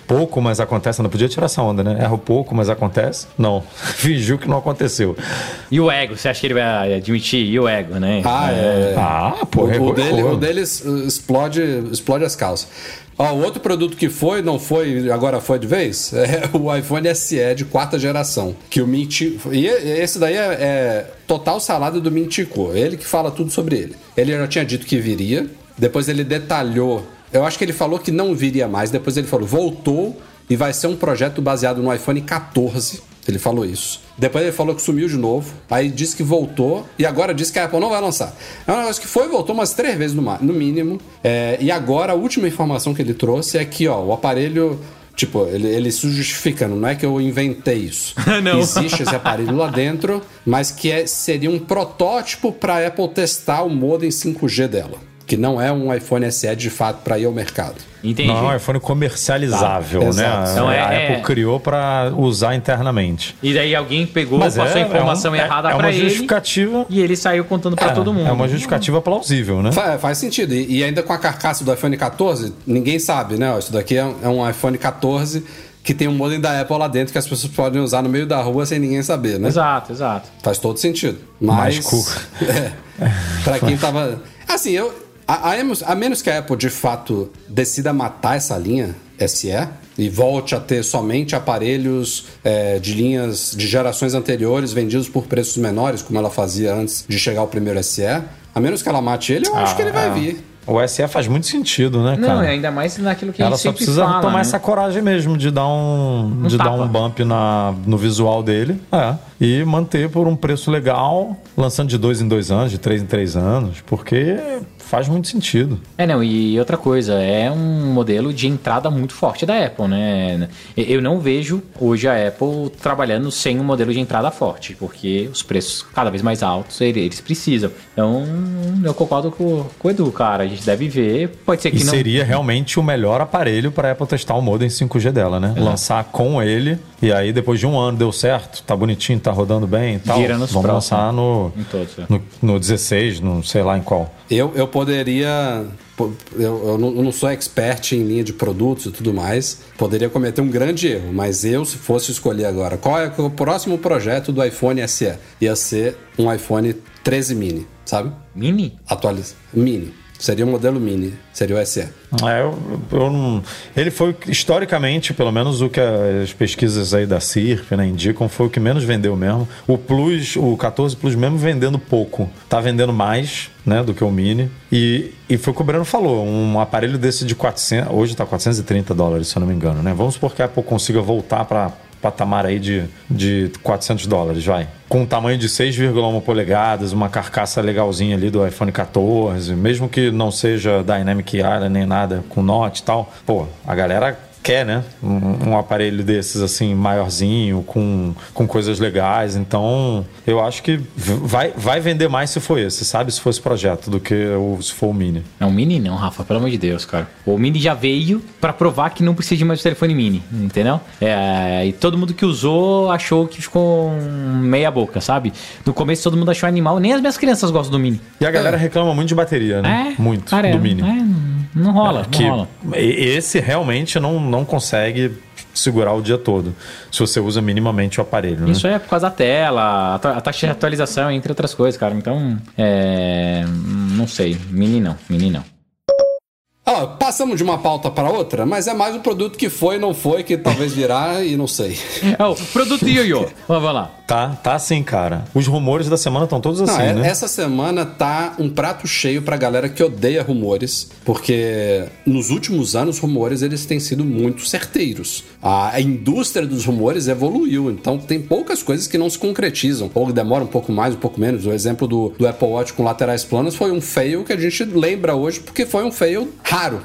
Pouco, mas acontece. Não podia tirar essa onda, né? Erro pouco, mas acontece. Não. Fingiu que não aconteceu.
E o ego, você acha que ele vai admitir? E o ego, né?
Ah, é.
Ah, pô,
O, o dele, o deles explode, explode as calças. Ó, o outro produto que foi, não foi, agora foi de vez, é o iPhone SE de quarta geração. Que o Mint. E esse daí é, é total salada do Mintico. Ele que fala tudo sobre ele. Ele já tinha dito que viria, depois ele detalhou. Eu acho que ele falou que não viria mais, depois ele falou, voltou e vai ser um projeto baseado no iPhone 14. Ele falou isso. Depois ele falou que sumiu de novo. Aí disse que voltou. E agora disse que a Apple não vai lançar. É um negócio que foi e voltou umas três vezes no, no mínimo. É, e agora a última informação que ele trouxe é que ó, o aparelho. Tipo, ele, ele se justificando, não é que eu inventei isso.
Não.
Existe esse aparelho lá dentro, mas que é- seria um protótipo para a Apple testar o modem 5G dela. Que não é um iPhone SE de fato para ir ao mercado.
Entendi.
Não, é um iPhone comercializável,
Tá,
né?
Então é-
a
é-
Apple criou para usar internamente.
E daí alguém pegou,
Mas
passou
é-
a informação
é um- é-
errada
é
pra
uma
ele.
justificativa.
E ele saiu contando pra
É,
todo mundo.
É uma justificativa plausível, né?
Fa- faz sentido. E, e ainda com a carcaça do iPhone 14, ninguém sabe, né? Isso daqui é, um- é um iPhone 14 que tem um modem da Apple lá dentro que as pessoas podem usar no meio da rua sem ninguém saber, né?
Exato, exato.
Faz todo sentido. Mas.
Mágico.
É, pra quem tava. Assim, eu. A, a menos- a menos que a Apple de fato decida matar essa linha SE e volte a ter somente aparelhos é, de linhas de gerações anteriores vendidos por preços menores, como ela fazia antes de chegar o primeiro SE, a menos que ela mate ele, eu acho
Ah,
que ele vai
é.
vir.
O SE faz muito sentido, né,
Não,
cara?
é ainda mais naquilo que a
Ela
gente
só precisa
fala,
tomar
né?
essa coragem mesmo de dar um,
Um
de dar
tapa.
um bump na, no visual dele. É. E manter por um preço legal, lançando de dois em dois anos, de três em três anos, porque faz muito sentido.
É, não, e outra coisa, é um modelo de entrada muito forte da Apple, né? Eu não vejo hoje a Apple trabalhando sem um modelo de entrada forte, porque os preços cada vez mais altos ele- eles precisam. Então, eu concordo com, com o Edu, cara. A gente deve ver, pode ser que
E
não.
seria realmente o melhor aparelho para a Apple testar o modem 5G dela, né? Lançar com ele e aí depois de um ano deu certo, tá bonitinho, tá rodando bem e tal.
Vira nos
Vamos
próximos.
lançar no,
Em todos, é.
no, no 16, no sei lá em qual.
Eu, eu poderia. Eu, eu não eu não sou expert em linha de produtos e tudo mais. Poderia cometer um grande erro, mas eu, se fosse escolher agora, qual é o próximo projeto do iPhone SE? Ia ser um iPhone 13 mini, sabe?
Mini?
Atualiza. Mini. Seria o modelo mini, seria o SE.
É, eu, eu não- ele foi, historicamente, pelo menos o que as pesquisas aí da CIRF né, indicam, foi o que menos vendeu mesmo. O Plus, o 14 Plus mesmo vendendo pouco, tá vendendo mais né, do que o Mini. E, e foi o que o Breno falou, um aparelho desse de 400, hoje tá 430 dólares, se eu não me engano, né? Vamos supor que a Apple consiga voltar para patamar aí de, de 400 dólares, vai. Com um tamanho de 6,1 polegadas, uma carcaça legalzinha ali do iPhone 14, mesmo que não seja Dynamic Island nem nada, com Note e tal. Pô, a galera quer, né? Um, um aparelho desses, assim, maiorzinho, com, com coisas legais. Então, eu acho que vai, vai vender mais se for esse, sabe? Se for esse projeto, do que o, se for o Mini.
Não, Mini não, Rafa, pelo amor de Deus, cara. O Mini já veio pra provar que não precisa de mais telefone Mini, entendeu? É, e todo mundo que usou achou que ficou meia boca, sabe? No começo todo mundo achou animal, nem as minhas crianças gostam do Mini.
E a galera reclama muito de bateria, né?
É?
Muito,
cara,
do Mini.
é, não rola, não
que
rola.
e- esse realmente não, não consegue segurar o dia todo, se você usa minimamente o aparelho, né?
Isso é por causa da tela, a ta- a taxa de atualização, entre outras coisas, cara. Então, é. Não sei. Mini não, mini não.
Ó, passamos de uma pauta para outra, mas é mais um produto que foi, não foi, que talvez virá e não sei.
É o produto Yoyo. Vamos lá.
Tá, tá assim, cara. Os rumores da semana estão todos assim,
Não, é-
né?
Essa semana tá um prato cheio pra galera que odeia rumores, porque nos últimos anos rumores eles têm sido muito certeiros. A indústria dos rumores evoluiu, então tem poucas coisas que não se concretizam, ou demoram um pouco mais, um pouco menos. O exemplo do, do Apple Watch com laterais planas foi um fail que a gente lembra hoje porque foi um fail raro.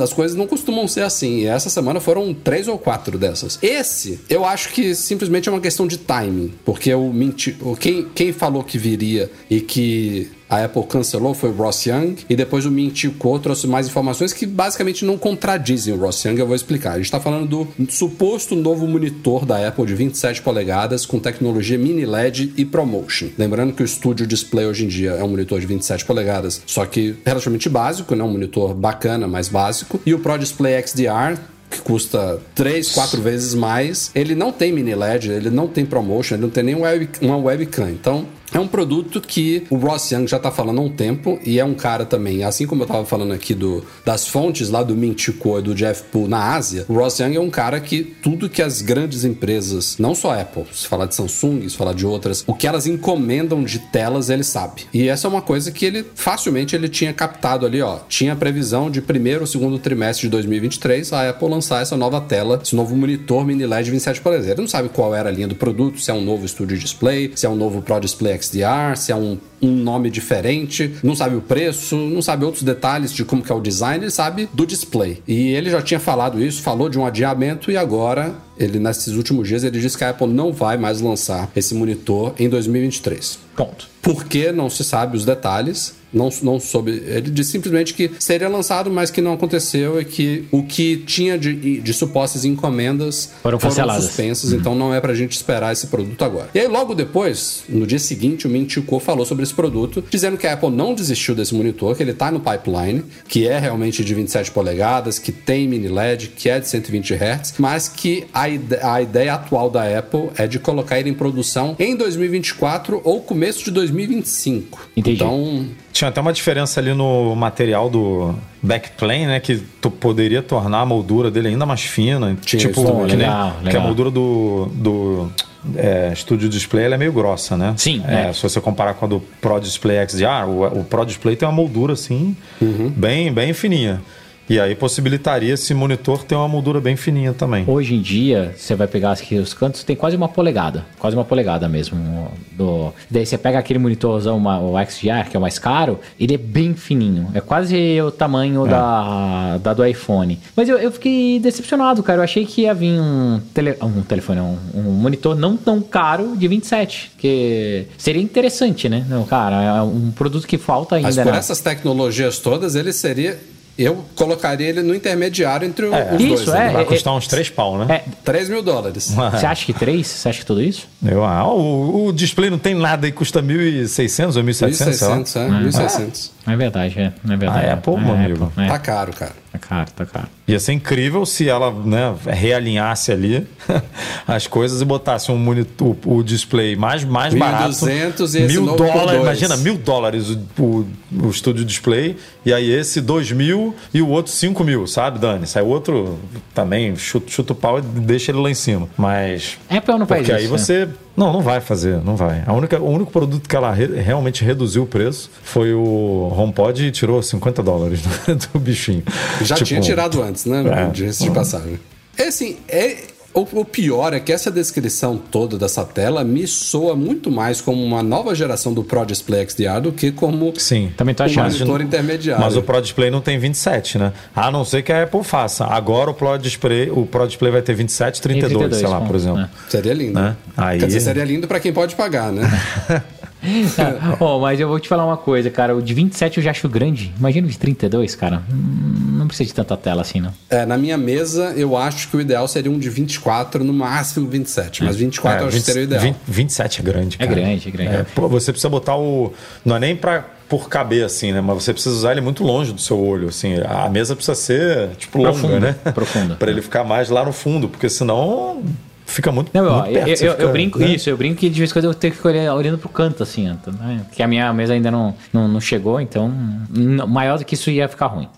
As coisas não costumam ser assim. E essa semana foram três ou quatro dessas. Esse, eu acho que simplesmente é uma questão de timing, porque o menti... quem, quem falou que viria e que a Apple cancelou foi o Ross Young, e depois o Min Chiu Kuo trouxe mais informações que basicamente não contradizem o Ross Young, eu vou explicar. A gente está falando do suposto novo monitor da Apple de 27 polegadas com tecnologia mini LED e ProMotion. Lembrando que o Studio Display hoje em dia é um monitor de 27 polegadas, só que relativamente básico, né? um monitor bacana, mais básico, e o Pro Display XDR que custa 3, 4 vezes mais. Ele não tem mini LED, ele não tem promotion, ele não tem nem web, uma webcam. Então, é um produto que o Ross Young já tá falando há um tempo e é um cara também, assim como eu tava falando aqui do, das fontes lá do Min Chiu Kuo e do Jeff Poole na Ásia, o Ross Young é um cara que tudo que as grandes empresas, não só a Apple, se falar de Samsung, se falar de outras, o que elas encomendam de telas, ele sabe. E essa é uma coisa que ele facilmente ele tinha captado ali, ó. Tinha previsão de primeiro ou segundo trimestre de 2023 a Apple lançar essa nova tela, esse novo monitor mini LED 27 polegadas. Ele não sabe qual era a linha do produto, se é um novo Studio Display, se é um novo Pro Display XDR, se é um, um nome diferente, não sabe o preço, não sabe outros detalhes de como que é o design, ele sabe do display. E ele já tinha falado isso, falou de um adiamento e agora ele nesses últimos dias ele disse que a Apple não vai mais lançar esse monitor em 2023.
Ponto.
Por que não se sabe os detalhes? Não, não soube. Ele disse simplesmente que seria lançado, mas que não aconteceu e que o que tinha de, de supostas encomendas
Foram canceladas.
suspensas, então não é pra gente esperar esse produto agora. E aí, logo depois, no dia seguinte, o Min Chiu Kuo falou sobre esse produto, dizendo que a Apple não desistiu desse monitor, que ele tá no pipeline, que é realmente de 27 polegadas, que tem mini LED, que é de 120 Hz, mas que a, ide- a ideia atual da Apple é de colocar ele em produção em 2024 ou começo de 2025.
Entendi.
Então,
Tinha até uma diferença ali no material do backplane, né? Que tu poderia tornar a moldura dele ainda mais fina.
Tinha
tipo,
isso
que,
também.
nem-
Legal,
que a
legal.
moldura do, do, é, Studio Display ela é meio grossa, né?
Sim,
É,
é.
Se você comparar com a do Pro Display XDR, o, o Pro Display tem uma moldura assim, bem, bem fininha. E aí possibilitaria esse monitor ter uma moldura bem fininha também.
Hoje em dia, você vai pegar aqui os cantos, tem quase uma polegada. Quase uma polegada mesmo. Do... Daí você pega aquele monitorzão, uma- o XDR, que é o mais caro, ele é bem fininho. É quase o tamanho da, da do iPhone. Mas eu, eu fiquei decepcionado, cara. Eu achei que ia vir um, tele... um telefone, um, um monitor não tão caro de 27. Que seria interessante, né? Não, cara, é um produto que falta ainda.
Mas por
né?
essas tecnologias todas, ele seria. Eu colocaria ele no intermediário entre o- os
Isso,
dois.
é,
ali.
Vai
é-
custar uns 3 pau, né?
É,
3 mil dólares.
você acha que três? Você acha que tudo isso?
Eu, ah, o, o display não tem nada e custa 1.600 ou 1.700, sei lá.
1.600, é. 1.600.
É verdade, é. É verdade.
A Apple,
é,
meu amigo.
É,
Tá caro, cara.
tá caro, tá caro.
Ia ser incrível se ela né, realinhasse ali as coisas e botasse um monitor, o display mais, mais
1.200
barato.
e esse
mil dólares, imagina, mil dólares o, o, o estúdio display, e aí esse dois mil e o outro cinco mil, sabe, Dani? Sai o outro também, chuta, chuta o pau e deixa ele lá em cima. Mas.
Apple não faz
Porque aí
né?
você. Não, não vai fazer, não vai. A única, o único produto que ela re- realmente reduziu o preço foi o HomePod e tirou 50 dólares do bichinho.
Já
Tipo,
tinha tirado antes, né?
É.
Diga-se de passagem. É assim, é. O, o pior é que essa descrição toda dessa tela me soa muito mais como uma nova geração do Pro Display XDR do que como
Sim.
Também tô
o
achando.
monitor intermediário.
Mas o Pro Display não tem 27, né? A não ser que a Apple faça. Agora o Pro Display, o Pro Display vai ter 27, 32,
32,
sei lá,
bom,
por exemplo.
é.
Seria lindo.
Né? Aí-
Quer dizer, seria lindo pra quem pode pagar, né?
Ó, mas eu vou te falar uma coisa, cara. O de 27 eu já acho grande. Imagina o de 32, cara. Hum, Não precisa de tanta tela assim, não.
É, na minha mesa, eu acho que o ideal seria um de 24, no máximo 27. Mas 24 eu acho que seria o ideal.
20 27 é grande,
É
cara.
grande, é grande.
É, pô, você precisa botar o. Não é nem pra por caber assim, né? Mas você precisa usar ele muito longe do seu olho, assim. A mesa precisa ser, tipo, longa,
Profunda,
né?
profunda.
pra ele ficar mais lá no fundo, porque senão fica muito,
Não, ó,
muito
eu,
perto.
eu- eu
fica,
brinco
né?
isso, eu brinco que de vez em quando eu tenho que ficar olhando pro canto, assim, ó, né? Porque a minha mesa ainda não, não, não chegou, então maior do que isso ia ficar ruim.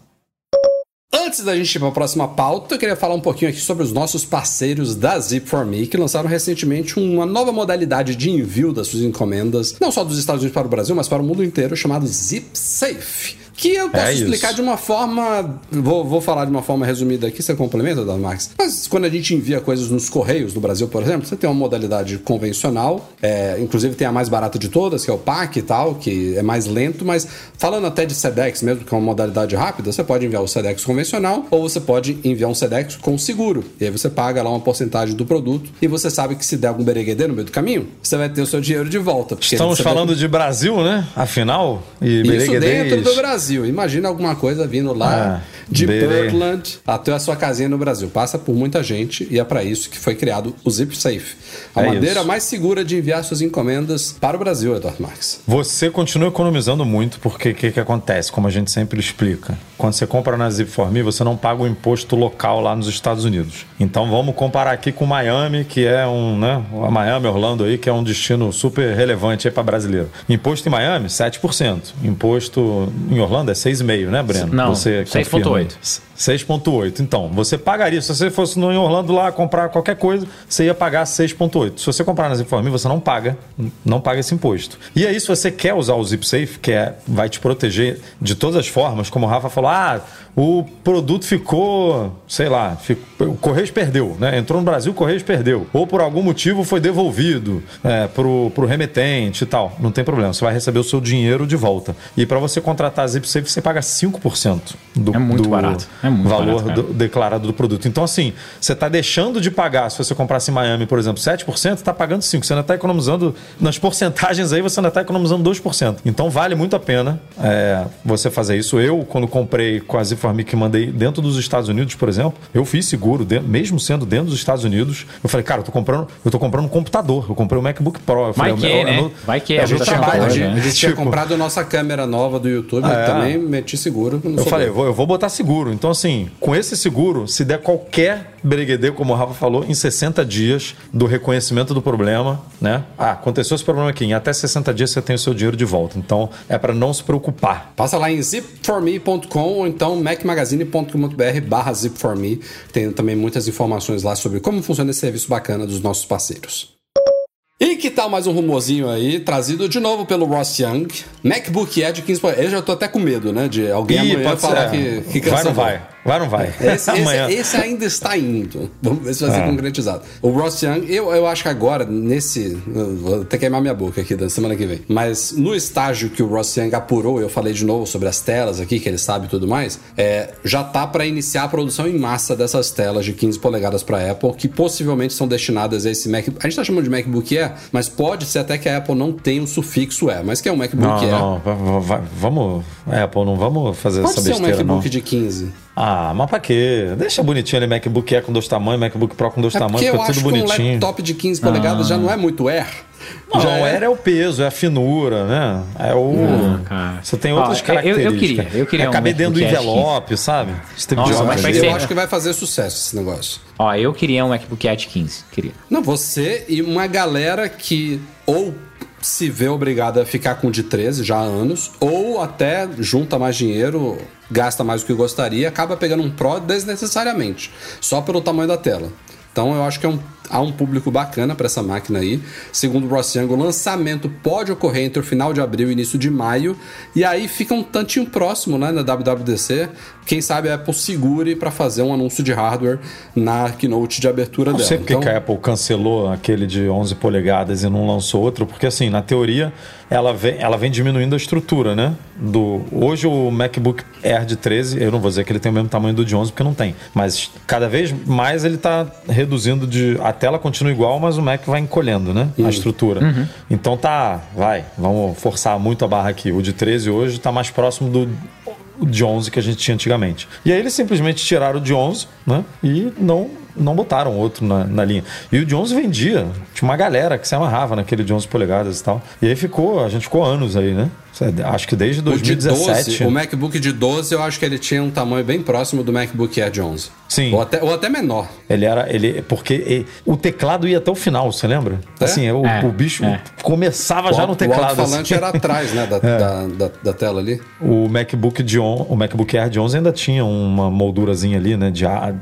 Antes da gente ir para a próxima pauta, eu queria falar um pouquinho aqui sobre os nossos parceiros da Zip4Me, que lançaram recentemente uma nova modalidade de envio das suas encomendas, não só dos Estados Unidos para o Brasil, mas para o mundo inteiro, chamado ZipSafe. Que eu posso
É isso.
explicar de uma forma. Vou, vou falar de uma forma resumida aqui, você complementa, Dan Max? Mas quando a gente envia coisas nos Correios do Brasil, por exemplo, você tem uma modalidade convencional, é, inclusive tem a mais barata de todas, que é o PAC e tal, que é mais lento, mas falando até de SEDEX mesmo, que é uma modalidade rápida, você pode enviar o SEDEX convencional ou você pode enviar um SEDEX com seguro. E aí você paga lá uma porcentagem do produto e você sabe que se der algum bereguedê no meio do caminho, você vai ter o seu dinheiro de volta.
Estamos falando de Brasil, né? Afinal. E
isso
Bereguedez.
dentro do Brasil. Imagina alguma coisa vindo lá
Ah,
de Portland até a sua casinha no Brasil. Passa por muita gente e é para isso que foi criado o ZipSafe. A
É
maneira
isso.
mais segura de enviar suas encomendas para o Brasil, Eduardo Marques.
Você continua economizando muito, porque o que, que acontece? Como a gente sempre explica. Quando você compra na Zip4Me, você não paga o imposto local lá nos Estados Unidos. Então vamos comparar aqui com Miami, que é um, né? A Miami, Orlando aí, que é um destino super relevante aí para brasileiro. Imposto em Miami, 7%. Imposto em Orlando é 6,5%, né, Breno?
Não,
Você
6,8.
Freud. 6,8. Então, você pagaria. Se você fosse no em Orlando lá comprar qualquer coisa, você ia pagar 6,8. Se você comprar na Zip4Me, você não paga, não paga esse imposto. E aí, se você quer usar o ZipSafe, que é, vai te proteger de todas as formas, como o Rafa falou, ah, o produto ficou, sei lá, ficou- o Correios perdeu, né? Entrou no Brasil, o Correios perdeu. Ou por algum motivo foi devolvido é, pro, pro remetente e tal. Não tem problema, você vai receber o seu dinheiro de volta. E para você contratar a ZipSafe, você paga 5% do,
É muito
do
barato. É muito
valor
barato,
do- declarado do produto. Então, assim, você está deixando de pagar, se você comprasse em Miami, por exemplo, 7%, está pagando 5%. Você ainda está economizando, nas porcentagens aí, você ainda está economizando 2%. Então, vale muito a pena é, você fazer isso. Eu, quando comprei com a Zipfarmi que mandei dentro dos Estados Unidos, por exemplo, eu fiz seguro, dentro- mesmo sendo dentro dos Estados Unidos. Eu falei, cara, eu tô comprando, eu tô comprando um computador. Eu comprei um MacBook Pro. Eu
Vai
falei,
que,
eu- eu-
né?
eu-
Vai que,
é
a gente
trabalho, né?
né?
A gente tinha
Tipo,
comprado nossa câmera nova do YouTube
É.
e também meti seguro. não
Eu falei, eu vou, eu vou botar seguro. Então, assim, com esse seguro, se der qualquer breguedê, como o Rafa falou, em 60 dias do reconhecimento do problema, né? Ah, aconteceu esse problema aqui. Em até 60 dias você tem o seu dinheiro de volta. Então, é para não se preocupar.
Passa lá em zip4me.com ou então macmagazine.com.br barra zip4me. Tem também muitas informações lá sobre como funciona esse serviço bacana dos nossos parceiros. E que tal mais um rumorzinho aí, trazido de novo pelo Ross Young, MacBook Air de 15 polegadas. Eu já tô até com medo, né, de alguém
Ih,
amanhã
pode
falar
ser.
que, que
vai ou vai? Vai ou não vai?
Esse,
Amanhã.
esse, esse ainda está indo. Vamos ver se vai ser
Ah.
concretizado. O Ross Young, eu, eu acho que agora, nesse. Vou até queimar minha boca aqui da semana que vem. Mas no estágio que o Ross Young apurou, eu falei de novo sobre as telas aqui, que ele sabe e tudo mais, é, já tá para iniciar a produção em massa dessas telas de 15 polegadas para Apple, que possivelmente são destinadas a esse Mac. A gente tá chamando de MacBook Air, mas pode ser até que a Apple não tenha o sufixo Air, mas que é um MacBook
Não,
Air.
Não, va- va- va- vamos, Apple, não vamos fazer
Pode
essa
ser um
besteira,
MacBook
não.
de 15.
Ah, mas pra quê? Deixa bonitinho ali, MacBook Air com dois tamanhos, MacBook Pro com dois
É
tamanhos,
porque eu
fica
acho
tudo
que um
bonitinho.
laptop de 15 polegadas já não é muito Air.
Não,
já
Air é o peso, é a finura, né? É o.
cara.
Você tem
Ó,
outras
eu- eu- eu
características.
queria, eu queria
é
um
caber dentro do envelope, sabe? Esse tipo
Nossa,
de
Eu,
mas
eu
ser-
acho que vai fazer sucesso esse negócio.
Ó, eu queria um MacBook Air de 15. Queria.
Não, você e uma galera que ou se vê obrigada a ficar com o de 13 já há anos, ou até junta mais dinheiro, gasta mais do que gostaria acaba pegando um Pro desnecessariamente, só pelo tamanho da tela. Então eu acho que é um- há um público bacana para essa máquina aí. Segundo o Ross Young, o lançamento pode ocorrer entre o final de abril e início de maio. E aí fica um tantinho próximo né, na WWDC. Quem sabe a Apple segure para fazer um anúncio de hardware na keynote de abertura
Não
dela.
sei porque
Então-
que a Apple cancelou aquele de 11 polegadas e não lançou outro, porque assim, na teoria, ela vem, ela vem diminuindo a estrutura, né? Do, hoje o MacBook Air de 13, eu não vou dizer que ele tem o mesmo tamanho do de 11, porque não tem, mas cada vez mais ele está reduzindo de... A tela continua igual, mas o Mac vai encolhendo, né? A estrutura. Então tá, vai, vamos forçar muito a barra aqui. O de 13 hoje está mais próximo do de 11 que a gente tinha antigamente. E aí eles simplesmente tiraram o de 11, né? E não não botaram outro na, na linha. E o de 11 vendia. Tinha uma galera que se amarrava naquele de 11 polegadas e tal. E aí ficou, a gente ficou anos aí, né? Acho que desde
O de
2017.
12, o MacBook de 12, eu acho que ele tinha um tamanho bem próximo do MacBook Air de 11.
Sim.
Ou até, ou até menor.
Ele era. Ele, porque e- o teclado ia até o final, você lembra?
É?
Assim, o,
É,
o bicho
é.
começava já
o,
no teclado.
O alto-falante
assim.
era atrás, né, da, da, da, da tela ali.
O MacBook de on, o MacBook Air de 11 ainda tinha uma moldurazinha ali, né? De ar.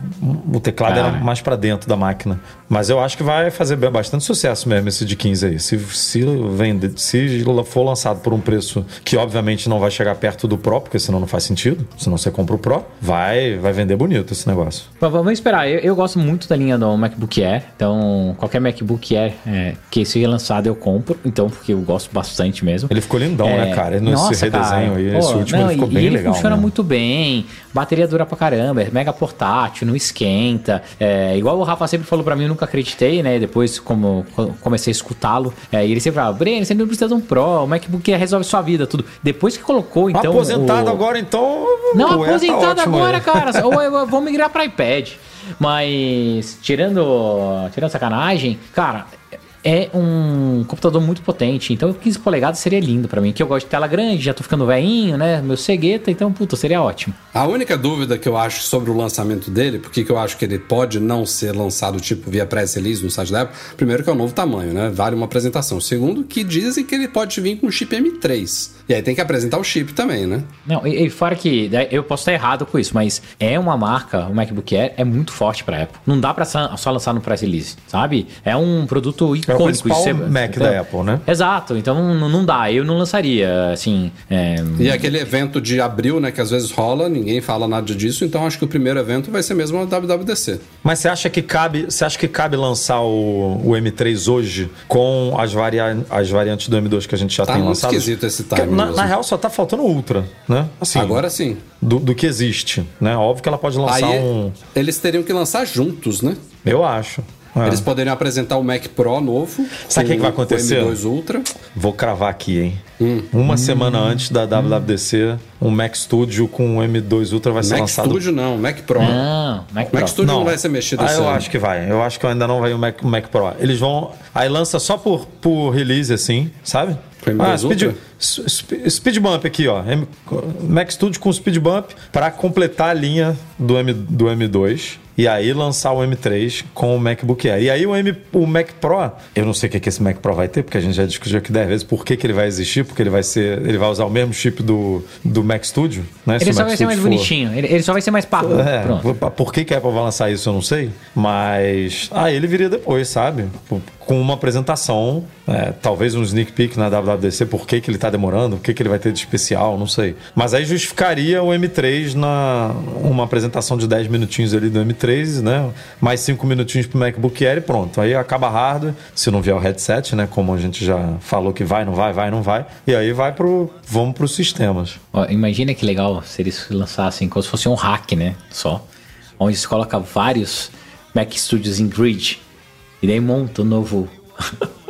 O teclado
Ah.
era mais pra dentro da máquina. Mas eu acho que vai fazer bastante sucesso mesmo esse de 15 aí. Se, se, vende, se for lançado por um preço que obviamente não vai chegar perto do Pro, porque senão não faz sentido. Senão você compra o Pro, vai, vai vender bonito esse negócio.
Mas vamos esperar. Eu, eu gosto muito da linha do MacBook Air. Então, qualquer MacBook Air é, que seja lançado eu compro. Então, porque eu gosto bastante mesmo.
Ele ficou lindão, né, cara? Nesse
nossa,
redesenho aí, esse último
não,
ele ficou
e
bem
ele
legal.
funciona
né?
muito bem. Bateria dura pra caramba, é mega portátil, não esquenta. É, igual o Rafa sempre falou pra mim, eu nunca acreditei, né? Depois, como co- comecei a escutá-lo, é, e ele sempre falava, Breno, você não precisa de um Pro, o MacBook Air resolve sua vida, tudo. Depois que colocou, então.
Aposentado
o-
agora, então.
não,
Air tá
aposentado
ótimo
agora,
aí.
cara. Ou eu vou migrar pra iPad. Mas, tirando, tirando sacanagem, cara, é um computador muito potente. Então, 15 polegadas seria lindo pra mim. Que eu gosto de tela grande, já tô ficando velhinho, né? Meu cegueta, então, puta, seria ótimo.
A única dúvida que eu acho sobre o lançamento dele, porque que eu acho que ele pode não ser lançado tipo via press release no site da Apple, primeiro que é o novo tamanho, né? Vale uma apresentação. Segundo, que dizem que ele pode vir com chip M3. E aí tem que apresentar o chip também, né?
Não, e, e fora que daí eu posso estar errado com isso, mas é uma marca, o MacBook Air é muito forte pra Apple. Não dá pra só lançar no press release, sabe? É um produto icônico.
principal
de ser-
Mac
então-
da Apple, né?
Exato, então não, não dá, eu não lançaria, assim. é,
E aquele evento de abril, né, que às vezes rola, ninguém fala nada disso, então acho que o primeiro evento vai ser mesmo a WWDC.
Mas você acha que cabe, você acha que cabe lançar o, o M3 hoje com as, varia, as variantes do M2 que a gente já
Tá
tem lançado?
esquisito esse timing
Na, na real só tá faltando o Ultra, né? Assim,
Agora sim.
do, do que existe, né? Óbvio que ela pode lançar
Aí
um,
eles teriam que lançar juntos, né?
eu acho. É.
Eles poderiam apresentar o Mac Pro novo.
Sabe o que que vai
o
acontecer?
M2 Ultra.
Vou cravar aqui, hein?
Hum.
Uma semana antes da WWDC, um Mac Studio com o M2 Ultra vai ser
Mac
lançado.
Studio não, Mac Pro.
Não, Mac Pro.
Mac Studio não, vai ser mexido
ah,
esse
eu
ano.
acho que vai. Eu acho que ainda não vai o Mac, Mac Pro. Eles vão. Aí lança só por, por release, assim, sabe?
Com M2
ah, speed, speed Bump aqui, ó. Mac Studio com Speed Bump para completar a linha do, M, do M2. E aí lançar o M3 com o MacBook Air. E aí o, M, o Mac Pro, eu não sei o que, que esse Mac Pro vai ter, porque a gente já discutiu aqui 10 vezes por que, que ele vai existir, porque ele vai ser. Ele vai usar o mesmo chip do, do Mac Studio, né?
Ele só vai ser mais
Studio for-
bonitinho. Ele, ele só vai ser mais parrudo.
é,
Pronto.
por que, que a Apple vai lançar isso, eu não sei. Mas. Ah, ele viria depois, sabe? Com uma apresentação, é, talvez um sneak peek na WWDC, por que, que ele tá demorando, o que, que ele vai ter de especial, não sei. Mas aí justificaria o M3 na uma apresentação de 10 minutinhos ali do M3, né? Mais 5 minutinhos pro MacBook Air e pronto. Aí acaba hardware, se não vier o headset, né? Como a gente já falou que vai, não vai, vai, não vai. E aí vai pro. Vamos pros sistemas.
Imagina que legal se eles lançassem como se fosse um hack, né? Só. Onde você coloca vários Mac Studios em grid. E daí monta um novo.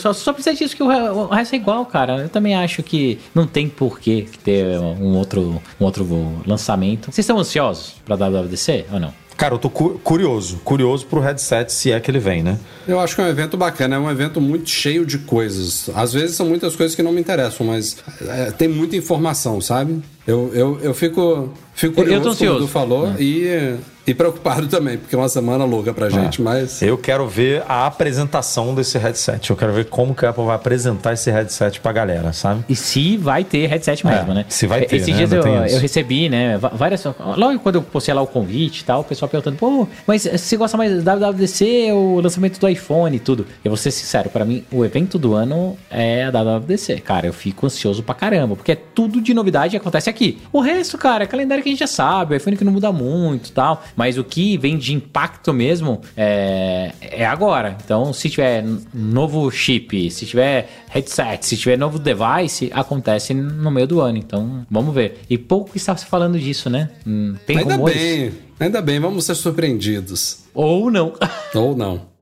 Só, só precisa disso que o, re- o resto é igual, cara. Eu também acho que não tem porquê ter um outro, um outro lançamento. Vocês estão ansiosos pra WWDC ou não?
Cara, eu tô cu- curioso, curioso pro headset se é que ele vem, né?
Eu acho que é um evento bacana, é um evento muito cheio de coisas. Às vezes são muitas coisas que não me interessam, mas é, tem muita informação, sabe? Eu, eu, eu fico, fico
Eu- eu
curioso,
tô
como o
ansioso.
Edu falou, e, e preocupado também, porque é uma semana louca pra gente, mas...
Eu quero ver a apresentação desse headset. Eu quero ver como que a Apple vai apresentar esse headset pra galera, sabe?
E se vai ter headset mesmo,
É,
né?
se vai ter,
Esses
né?
dias eu, eu recebi, né? Várias. Logo quando eu postei lá o convite e tal, o pessoal perguntando, pô, mas você gosta mais da WWDC ou o lançamento do iPhone e tudo? Eu vou ser sincero, pra mim, o evento do ano é a WWDC. Cara, eu fico ansioso pra caramba, porque é tudo de novidade que acontece aqui. O resto, cara, é calendário que a gente já sabe, o iPhone que não muda muito e tal. Mas o que vem de impacto mesmo é, é agora. Então, se tiver novo chip, se tiver headset, se tiver novo device, acontece no meio do ano. Então, vamos ver. E pouco está se falando disso, né? Hum, Tem
Ainda
rumores.
bem, ainda bem, vamos ser surpreendidos.
Ou não.
Ou não.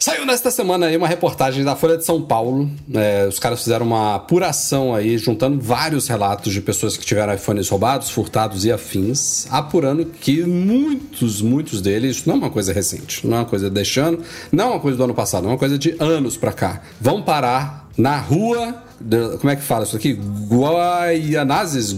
Saiu nesta semana aí uma reportagem da Folha de São Paulo. É, os caras fizeram uma apuração aí, juntando vários relatos de pessoas que tiveram iPhones roubados, furtados e afins, apurando que muitos, muitos deles, isso não é uma coisa recente, não é uma coisa deste ano, não é uma coisa do ano passado, é uma coisa de anos pra cá. Vão parar na rua. como é que fala isso aqui? Guaianazes?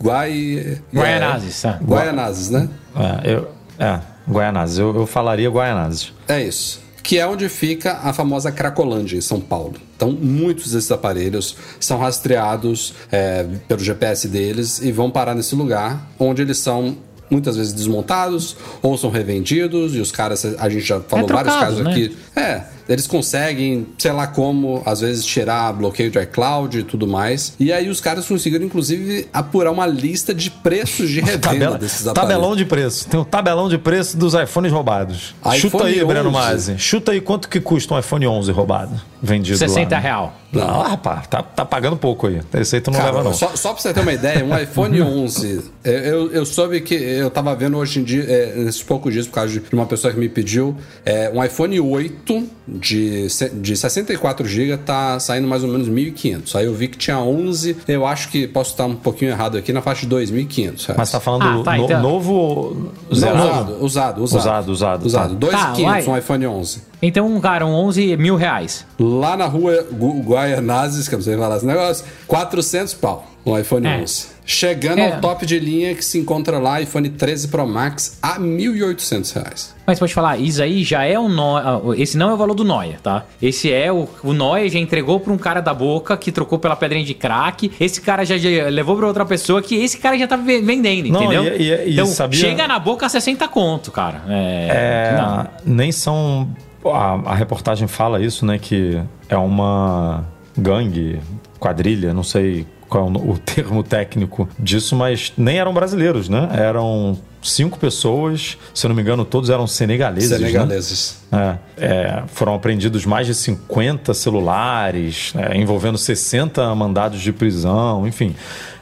Guai...
Guaianazes, tá.
Guaianazes, né?
É, eu, é Guaianazes. Eu, eu falaria Guaianazes.
É isso. Que é onde fica a famosa Cracolândia, em São Paulo. Então, muitos desses aparelhos são rastreados é, pelo GPS deles e vão parar nesse lugar, onde eles são muitas vezes desmontados ou são revendidos. E os caras, a gente já falou vários
trocados,
casos
né?
aqui. É, eles conseguem, sei lá como, às vezes tirar bloqueio de iCloud e tudo mais. E aí os caras conseguiram, inclusive, apurar uma lista de preços de revenda
Tabela,
desses aparelhos.
tabelão de preço. Tem um tabelão de preço dos iPhones roubados.
iPhone
Chuta aí,
11.
Breno Mazzi. Chuta aí quanto que custa um iPhone 11 roubado. Vendido
60
lá. né?
real.
Não, rapaz, tá, tá pagando pouco aí. Esse aí tu não
Cara,
leva, não.
Só, só pra você ter uma ideia, um iPhone 11, eu, eu, eu soube que eu tava vendo hoje em dia, é, nesses poucos dias, por causa de uma pessoa que me pediu, é, um iPhone 8 de, de 64 GB tá saindo mais ou menos 1.500. Aí eu vi que tinha 11, eu acho que posso estar um pouquinho errado aqui, na faixa de 2.500. reais.
Mas tá falando
Ah, tá,
no-
então.
novo ou
Não,
zerado?
usado, usado, usado.
Usado, usado,
Usado.
tá.
2.500
Tá,
um iPhone 11.
Então, cara, um 11 mil reais.
Lá na rua Gu- Guaianazes, que eu não sei falar esse negócio, 400 pau um iPhone
É.
11. Chegando
É.
ao top de linha que se encontra lá, iPhone 13 Pro Max a 1.800 reais.
Mas pode falar, isso aí já é o Noia. Esse não é o valor do Noia, tá? Esse é o. O Noia já entregou pra um cara da boca que trocou pela pedrinha de crack. Esse cara já, já levou pra outra pessoa que esse cara já tá ve- vendendo,
Não,
entendeu?
e- e- e
então,
sabia-
chega na boca a 60 conto, cara. É.
É,
não.
nem são. A, a reportagem fala isso, né? Que é uma gangue, quadrilha, não sei qual é o, termo técnico disso, mas nem eram brasileiros, né? Eram cinco pessoas, se eu não me engano, todos eram senegaleses. né?
Senegaleses.
É, é, foram apreendidos mais de 50 celulares, é, envolvendo 60 mandados de prisão, enfim.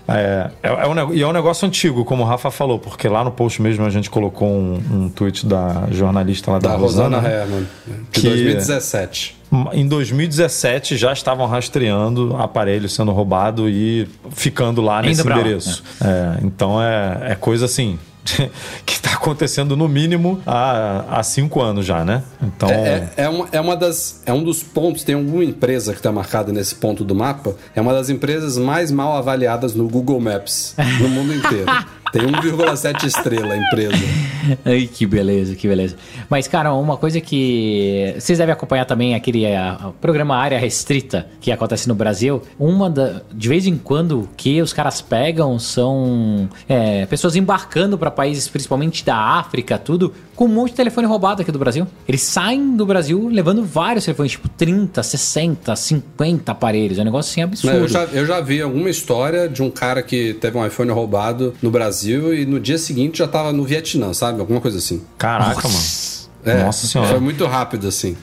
É, é, é um, e é um negócio antigo, como o Rafa falou, porque lá no post mesmo a gente colocou um, um tweet da jornalista lá da,
Da Rosana
né?
Herman, de
Que-
2017.
Em 2017 já estavam rastreando aparelho sendo roubado e ficando lá nesse endereço. É, então é, é coisa assim que está acontecendo no mínimo há, há cinco anos já, né? Então
É, é, é uma, é uma das. É um dos pontos, tem alguma empresa que está marcada nesse ponto do mapa. É uma das empresas mais mal avaliadas no Google Maps no mundo inteiro. Tem 1,7 estrela a empresa.
Ai, que beleza, que beleza. Mas, cara, uma coisa que vocês devem acompanhar também aquele ah, programa Área Restrita que acontece no Brasil. Uma da, de vez em quando que os caras pegam são é, pessoas embarcando para países, principalmente da África, tudo, com um monte de telefone roubado aqui do Brasil. Eles saem do Brasil levando vários telefones, tipo 30, 60, 50 aparelhos. É um negócio assim absurdo.
Não, eu, já, eu já vi alguma história de um cara que teve um iPhone roubado no Brasil e no dia seguinte já tava no Vietnã, sabe? Alguma coisa assim.
Caraca, mano.
É,
Nossa senhora.
Foi muito rápido, assim.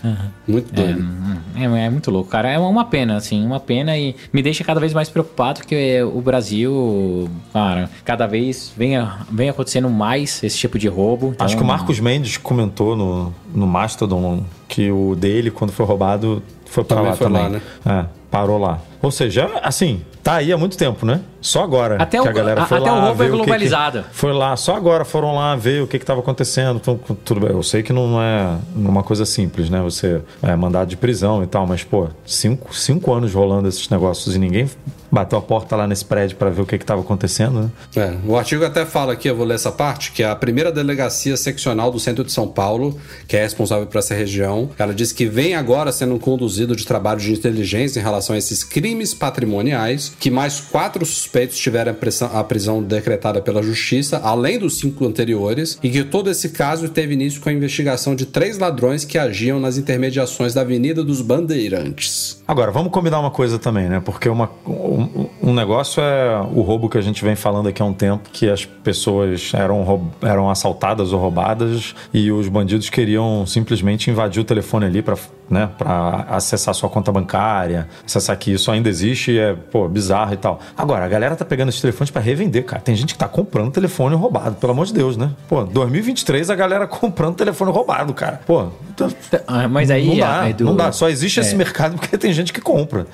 Muito doido.
É, é muito louco, cara. É uma pena, assim, uma pena e me deixa cada vez mais preocupado que o Brasil, cara, cada vez vem, vem acontecendo mais esse tipo de roubo. Então,
Acho que o Marcos Mendes comentou no, no Mastodon que o dele, quando foi roubado, foi para
Também
lá
foi
também.
lá, né?
É, parou lá. Ou seja, assim, tá aí há muito tempo, né? Só agora
Até
que
o-
a galera
a-
foi
até
lá
o roubo é
ver que que-
globalizado.
foi lá, só agora foram lá ver o que estava acontecendo. Então, tudo bem. Eu sei que não é uma coisa simples, né? Você é mandado de prisão e tal, mas, pô, cinco, cinco anos rolando esses negócios e ninguém bateu a porta lá nesse prédio para ver o que estava acontecendo, né?
É, o artigo até fala aqui, eu vou ler essa parte, que a primeira delegacia seccional do centro de São Paulo, que é responsável por essa região, ela diz que vem agora sendo conduzido de trabalho de inteligência em relação a esses crimes patrimoniais, que mais quatro suspeitos tiveram a pressão- a prisão decretada pela justiça, além dos cinco anteriores, e que todo esse caso teve início com a investigação de três ladrões que agiam nas intermediações da Avenida dos Bandeirantes.
Agora, vamos combinar uma coisa também, né? Porque uma, um, um negócio é o roubo que a gente vem falando aqui há um tempo, que as pessoas eram, eram assaltadas ou roubadas e os bandidos queriam simplesmente invadir o telefone ali para né, pra acessar sua conta bancária, acessar que isso ainda existe e é, pô, bizarro e tal. Agora, a galera tá pegando esses telefones para revender, cara. Tem gente que tá comprando telefone roubado, pelo amor de Deus, né? Pô, 2023 a galera comprando telefone roubado, cara. Pô, tá-
Ah, Mas aí,
não dá,
Edu,
não dá. Só existe
é.
esse mercado porque tem gente que compra.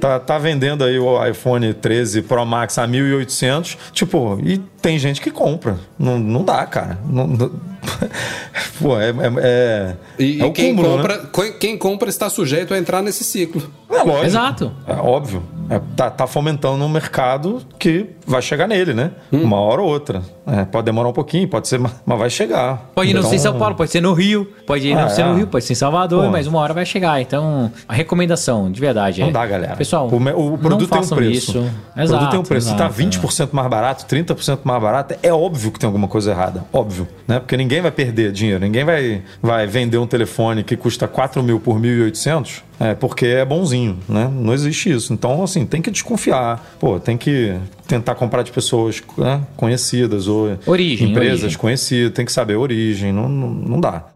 Tá, tá vendendo aí o iPhone 13 Pro Max a 1.800, tipo, e tem gente que compra. Não, não dá, cara. Não, não- Pô, é, é, é,
E,
é
e
o
quem,
cúmulo,
compra,
né?
quem compra está sujeito a entrar nesse ciclo.
É lógico.
Exato.
É óbvio. É, tá, tá fomentando um mercado que vai chegar nele, né? Uma hora ou outra. É, pode demorar um pouquinho, pode ser, mas vai chegar.
Pode não
Então,
ser em São Paulo, pode ser no Rio, pode não
Ah,
ser no
é.
Rio, pode ser em Salvador,
Pô.
mas uma hora vai chegar. Então, a recomendação, de verdade,
Não
é.
dá, galera.
Pessoal,
o, me- o
não
produto tem um preço.
Isso.
o
Exato,
produto tem um preço. Se tá
exato,
20% mais barato, 30% mais barato, é óbvio que tem alguma coisa errada. Óbvio. Né? Porque ninguém vai perder dinheiro. Ninguém vai, vai vender um telefone que custa 4 mil por 1.800 é, porque é bonzinho. Né? Não existe isso. Então, assim, tem que desconfiar. Pô, tem que tentar comprar de pessoas né, conhecidas ou
Origem,
empresas
origem.
conhecidas. Tem que saber a origem. Não, não, não dá.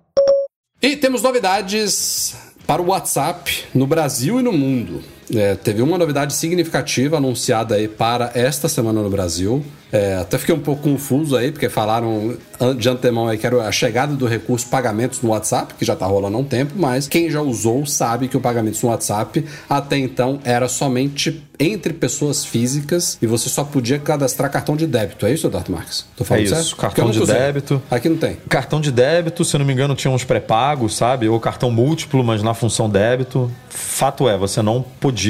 E temos novidades para o WhatsApp no Brasil e no mundo. É, teve uma novidade significativa anunciada aí para esta semana no Brasil. É, até fiquei um pouco confuso aí, porque falaram de antemão aí que era a chegada do recurso pagamentos no WhatsApp, que já tá rolando há um tempo, mas quem já usou sabe que o pagamento no WhatsApp até então era somente entre pessoas físicas e você só podia cadastrar cartão de débito. É isso, Dr. Marques? Tô falando
É isso,
certo?
cartão de
usei.
débito.
Aqui não tem.
Cartão de débito, se eu não me engano, tinha uns pré-pagos, sabe? Ou cartão múltiplo, mas na função débito. Fato é, você não podia,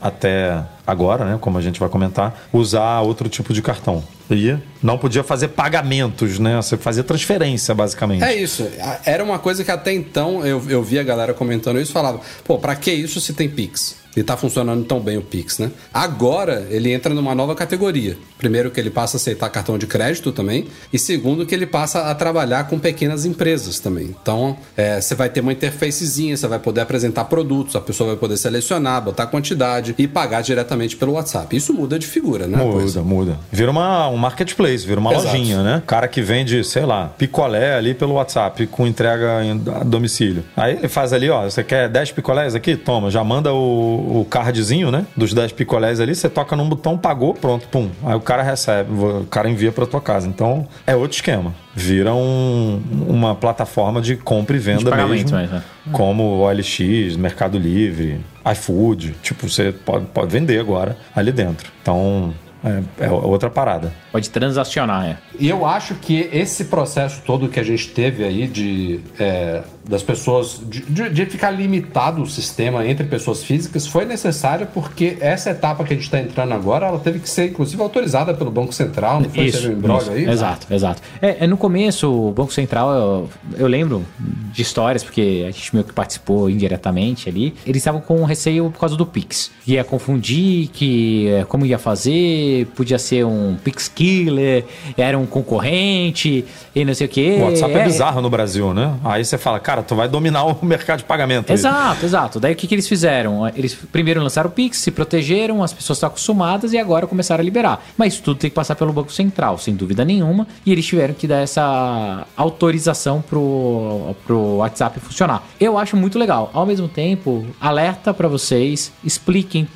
até agora, né? Como a gente vai comentar, usar outro tipo de cartão. E não podia fazer pagamentos, né? Você fazia transferência, basicamente.
É isso. Era uma coisa que até então eu, eu vi a galera comentando isso e falava: pô, pra que isso se tem Pix? E tá funcionando tão bem o Pix, né? Agora ele entra numa nova categoria. Primeiro, que ele passa a aceitar cartão de crédito também. E segundo, que ele passa a trabalhar com pequenas empresas também. Então, é, você vai ter uma interfacezinha, você vai poder apresentar produtos, a pessoa vai poder selecionar, botar quantidade e pagar diretamente pelo WhatsApp. Isso muda de figura, né?
Muda,
Coisa.
muda. Vira uma, um marketplace, vira uma
Exato.
lojinha, né? Cara que vende, sei lá, picolé ali pelo WhatsApp com entrega a domicílio. Aí ele faz ali, ó, você quer 10 picolés aqui? Toma, já manda o, o cardzinho, né? Dos 10 picolés ali, você toca num botão, pagou, pronto, pum. Aí o cara recebe, o cara envia pra tua casa. Então é outro esquema. Vira um- uma plataforma de compra e venda mesmo.
mesmo, né?
Como o OLX, Mercado Livre, iFood. Tipo, você pode, pode vender agora ali dentro. Então, É, é outra parada.
Pode transacionar, é.
E eu acho que esse processo todo que a gente teve aí de é, das pessoas de, de, de ficar limitado o sistema entre pessoas físicas foi necessário porque essa etapa que a gente está entrando agora, ela teve que ser inclusive autorizada pelo Banco Central, não foi
Isso,
teve um embrólio
isso.
aí?
Exato, exato. É, é, no começo, o Banco Central, eu, eu lembro de histórias, porque a gente meio que participou indiretamente ali, eles estavam com receio por causa do Pix. Ia confundir, que é, como ia fazer, podia ser um Pix Killer, era um concorrente, e não sei o quê.
O WhatsApp é, bizarro no Brasil, né? Aí você fala, cara, tu vai dominar o mercado de pagamento. aí.
Exato, exato. Daí o que, que eles fizeram? Eles primeiro lançaram o Pix, se protegeram, as pessoas estão acostumadas e agora começaram a liberar. Mas tudo tem que passar pelo Banco Central, sem dúvida nenhuma, e eles tiveram que dar essa autorização pro, pro WhatsApp funcionar. Eu acho muito legal. Ao mesmo tempo, alerta para vocês, expliquem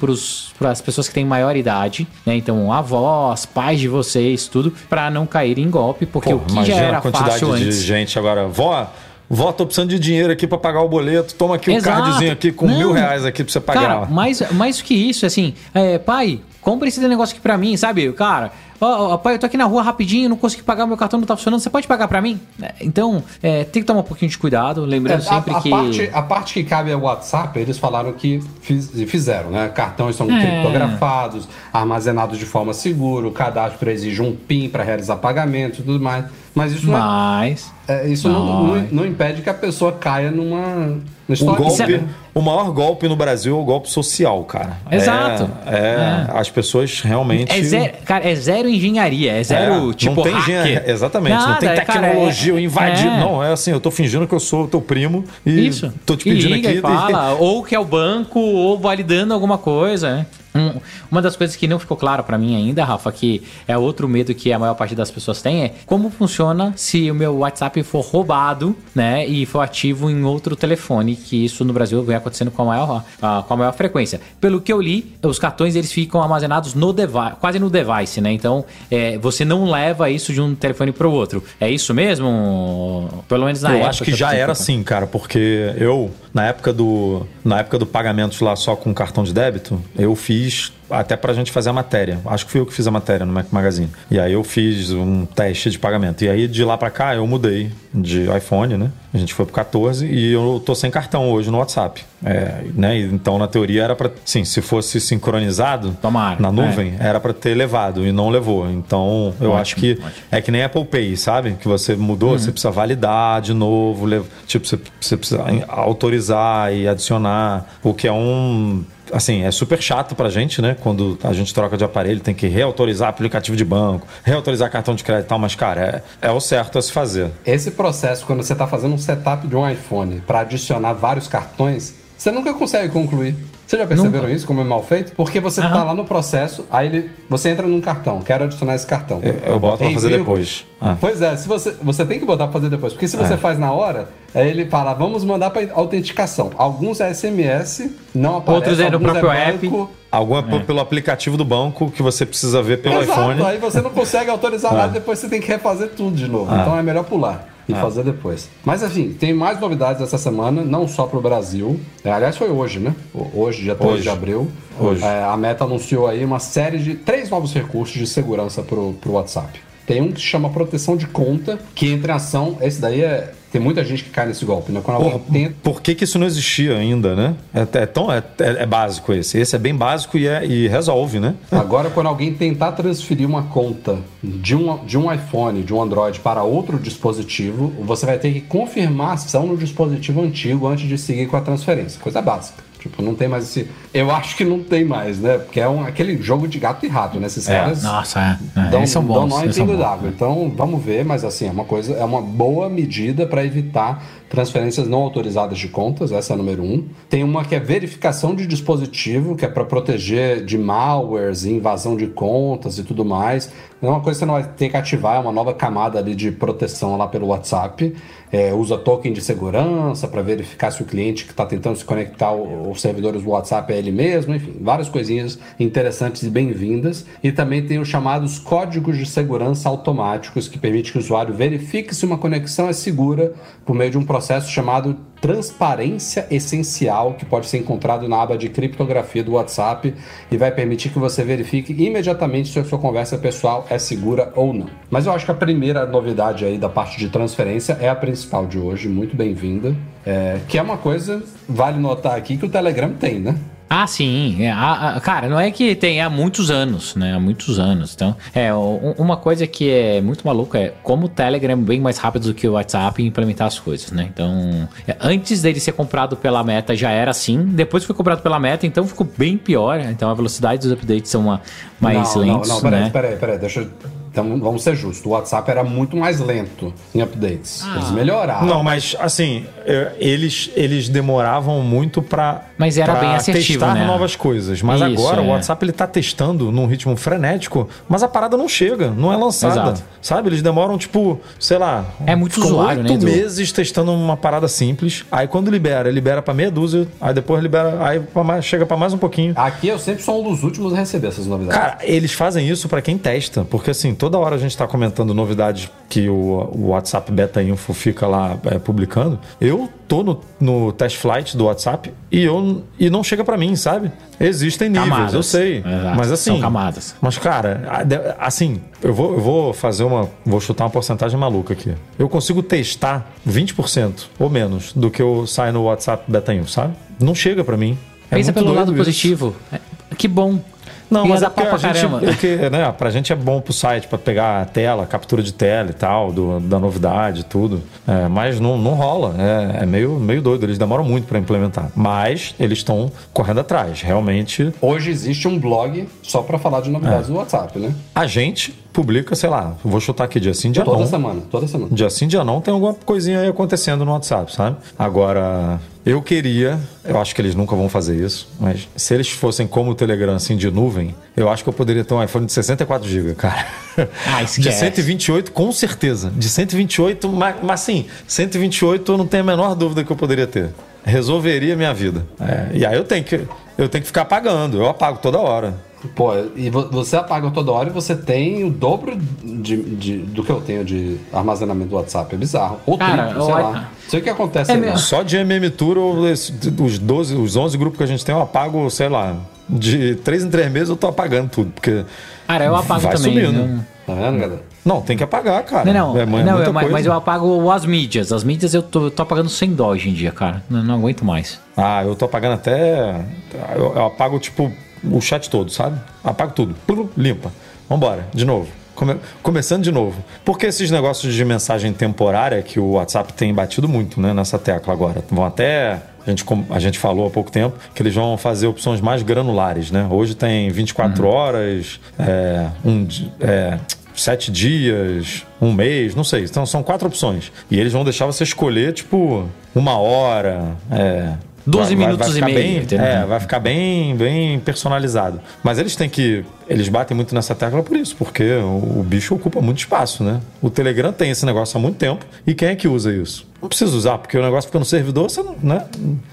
para as pessoas que têm maior idade, né? Então, avós, pais de vocês, tudo, para não caírem em golpe, porque
Pô,
o que já era
a quantidade
fácil
de
antes.
gente agora. Vó, tô precisando de dinheiro aqui pra pagar o boleto. Toma aqui um
Exato.
cardzinho aqui com
Não.
mil reais aqui pra você pagar.
Cara, mais, mais do que isso, assim, é, pai, compra esse negócio aqui pra mim, sabe? Cara, ó, pai, eu tô aqui na rua rapidinho, não consegui pagar, meu cartão não tá funcionando, você pode pagar pra mim? É, Então, é, tem que tomar um pouquinho de cuidado, lembrando
É, a,
sempre
a
que.
parte, a parte que cabe ao WhatsApp, eles falaram que fiz- fizeram, né? Cartões são
É.
criptografados, armazenados de forma segura, o cadastro exige um PIN para realizar pagamento e tudo mais. Mas isso, não, é-
Mas.
é, isso não, não- não impede que a pessoa caia numa
O golpe,
é-
o maior golpe no Brasil é o golpe social, cara.
Exato.
É, é, as pessoas realmente.
É zero, cara, é zero engenharia, é zero,
É,
tipo,
não tem engenharia- Exatamente, não
Nada,
tem
cara,
tecnologia,
é-
eu invadir.
é.
Não, é assim, eu tô fingindo que eu sou teu primo e
Isso.
tô te
E
pedindo
liga
aqui.
E fala, ou que é o banco, ou validando alguma coisa, né? Um- uma das coisas que não ficou claro pra mim ainda, Rafa, que é outro medo que a maior parte das pessoas tem, é como funciona se o meu WhatsApp for roubado, né, e for ativo em outro telefone, que isso no Brasil vem acontecendo com a maior, ah, com a maior frequência. Pelo que eu li, os cartões eles ficam armazenados no device, quase no device, né? Então, é, você não leva isso de um telefone pro outro. É isso mesmo? Pelo menos na
eu
época.
acho que
eu
já era assim, cara, porque eu, na época do. Na época do pagamento lá só com cartão de débito, eu fiz até pra gente fazer a matéria. Acho que fui eu que fiz a matéria no Mac Magazine. E aí eu fiz um teste de pagamento. E aí de lá pra cá eu mudei de iPhone, né? A gente foi pro 14 e eu tô sem cartão hoje no WhatsApp. É, né? Então na teoria era pra. Sim, se fosse sincronizado
Tomara,
na nuvem, era pra ter levado e não levou. Então eu
Ótimo,
acho que
ótimo.
é que nem Apple Pay, sabe? Que você mudou, você precisa validar de novo, tipo, você, você precisa autorizar e adicionar, o que é um. Assim, é super chato pra gente, né? Quando a gente troca de aparelho, tem que reautorizar aplicativo de banco, reautorizar cartão de crédito e tal, mas, cara, é, é o certo a se fazer.
Esse processo, quando você está fazendo um setup de um iPhone para adicionar vários cartões, você nunca consegue concluir. Vocês já perceberam isso, como é mal feito? Porque você está lá no processo, aí ele, você entra num cartão, quero adicionar esse cartão.
Eu, eu boto pra fazer depois. Ah.
Pois é, se você, você tem que botar pra fazer depois, porque se você faz na hora, aí ele fala, vamos mandar para autenticação. Alguns é SMS, não aparece.
Outros é no
alguns
próprio app.
banco.
Alguma p- pelo aplicativo do banco que você precisa ver pelo
Exato,
iPhone.
aí você não consegue autorizar nada, depois você tem que refazer tudo de novo. Então é melhor pular e fazer depois. Mas enfim, tem mais novidades essa semana, não só para o Brasil. É, aliás, foi hoje, né? Hoje, dia 3
Hoje.
de abril.
Hoje.
É, a Meta anunciou aí uma série de três novos recursos de segurança para o WhatsApp. Tem um que se chama proteção de conta, que entra em ação. Esse daí é. Tem muita gente que cai nesse golpe, né? Quando alguém
Porra,
tenta.
por que, que isso não existia ainda, né? É, é tão, é, é- é básico esse. Esse é bem básico e, é- e resolve, né?
Agora, quando alguém tentar transferir uma conta de um, de um iPhone, de um Android para outro dispositivo, você vai ter que confirmar a ação no dispositivo antigo antes de seguir com a transferência. Coisa básica. Tipo, não tem mais esse. Eu acho que não tem mais, né? Porque é um, aquele jogo de gato e rato, né? Esses caras.
Nossa, é. é
Dão,
eles são
dão
bons.
nó em pingo d'água. Então, vamos ver, mas assim, é uma coisa, é uma boa medida para evitar transferências não autorizadas de contas, essa é a número um. Tem uma que é verificação de dispositivo, que é para proteger de malwares e invasão de contas e tudo mais. É uma coisa que você não vai ter que ativar, é uma nova camada ali de proteção lá pelo WhatsApp. É, usa token de segurança para verificar se o cliente que está tentando se conectar ao- aos servidores do WhatsApp é ele mesmo, enfim, várias coisinhas interessantes e bem-vindas. E também tem os chamados códigos de segurança automáticos, que permite que o usuário verifique se uma conexão é segura por meio de um processo chamado transparência essencial que pode ser encontrado na aba de criptografia do WhatsApp e vai permitir que você verifique imediatamente se a sua conversa pessoal é segura ou não. Mas eu acho que a primeira novidade aí da parte de transferência é a principal de hoje, muito bem-vinda, é, que é uma coisa, vale notar aqui, que o Telegram tem, né?
Ah, sim. É, a- a- cara, não é que tem há muitos anos, né? Há muitos anos. Então, é, o- uma coisa que é muito maluca é como o Telegram é bem mais rápido do que o WhatsApp em implementar as coisas, né? Então, é, antes dele ser comprado pela Meta já era assim, depois foi comprado pela Meta, então ficou bem pior. Então, a velocidade dos updates são uma, mais
não,
lentos,
não, não, peraí,
né?
peraí, peraí, deixa eu... Então, vamos ser justos. O WhatsApp era muito mais lento em updates.
Ah.
Eles melhoraram.
Não, mas assim, é, eles, eles demoravam muito pra,
Mas era
pra
bem assertivo,
testar
né?
novas coisas. Mas
Isso,
agora o
é.
WhatsApp ele tá testando num ritmo frenético, mas a parada não chega, não é lançada.
Exato.
Sabe? Eles demoram, tipo, sei lá.
É muito usuário,
oito
né, Edu?
meses testando uma parada simples. Aí quando libera, libera pra meia dúzia, aí depois libera, aí pra mais- chega pra mais um pouquinho.
Aqui eu sempre sou um dos últimos a receber essas novidades.
Cara, eles fazem isso pra quem testa, porque assim, toda hora a gente tá comentando novidades que o, o WhatsApp Beta Info fica lá é, publicando. Eu tô no, no test flight do WhatsApp e, eu, e não chega pra mim, sabe? Existem níveis,
Camadas.
eu sei.
Exato,
Mas assim.
são camadas.
Mas, cara, assim, eu vou, eu vou fazer uma. Vou chutar uma porcentagem maluca aqui. Eu consigo testar 20% ou menos do que eu saio no WhatsApp Beta Info, sabe? Não chega pra mim. É
Pensa pelo lado
isso.
positivo. É, que bom.
Não, mas é porque a
pra
gente,
caramba.
é que, né, pra gente é bom pro site, pra pegar a tela, captura de tela e tal, do- da novidade e tudo. É, mas não, não rola. É, é meio, meio doido, eles demoram muito pra implementar. Mas eles estão correndo atrás. Realmente,
Hoje existe um blog só pra falar de
É.
novidades do WhatsApp, né?
a gente publica, sei lá, vou chutar aqui dia sim, dia
Toda
não.
semana, toda semana.
Dia sim, dia não, tem alguma coisinha aí acontecendo no WhatsApp, sabe? Agora, eu queria, eu acho que eles nunca vão fazer isso, mas se eles fossem como o Telegram, assim, de nuvem, eu acho que eu poderia ter um iPhone de 64 GB, cara.
Ah,
de
esquece.
128, com certeza. De 128, mas, mas sim, 128 eu não tenho a menor dúvida que eu poderia ter. Resolveria a minha vida. É, e aí eu tenho que. Eu tenho que ficar pagando, eu apago toda hora.
Pô, e vo- você apaga toda hora e você tem o dobro de, de- do que eu tenho de armazenamento do WhatsApp. É bizarro. Ou
Cara,
triplo, sei
eu-
lá. Não sei o que acontece
É
aí, não.
Só de MM Tour, eu- os 12, os 11 grupos que a gente tem, eu apago, sei lá, de 3 em 3 meses eu tô apagando tudo, porque
Cara, eu apago
vai
também.
sumindo.
Não,
Tá vendo, galera?
Não, tem que apagar, cara.
não, não,
É, mu- é
não,
muita
eu- mas, eu apago as mídias. As mídias eu tô, tô apagando sem dó hoje em dia, cara. Não, não aguento mais.
Ah, eu tô apagando até. Eu, eu apago, tipo, o chat todo, sabe? Apago tudo. Plum, limpa. Vambora, de novo. Come- começando de novo. Porque esses negócios de mensagem temporária que o WhatsApp tem batido muito, né, nessa tecla agora. Vão até. A gente, a gente falou há pouco tempo que eles vão fazer opções mais granulares, né? Hoje tem 24 horas, é, um, é, sete dias, um mês, não sei. Então são quatro opções. E eles vão deixar você escolher, tipo, uma hora. É,
12 minutos e
ficar
meio,
Bem,
entendeu?
é, vai ficar bem, bem personalizado. Mas eles têm que. Eles batem muito nessa tecla por isso, porque o, o bicho ocupa muito espaço, né? O Telegram tem esse negócio há muito tempo. E quem é que usa isso? Não precisa usar, porque o negócio fica no servidor, você não, né?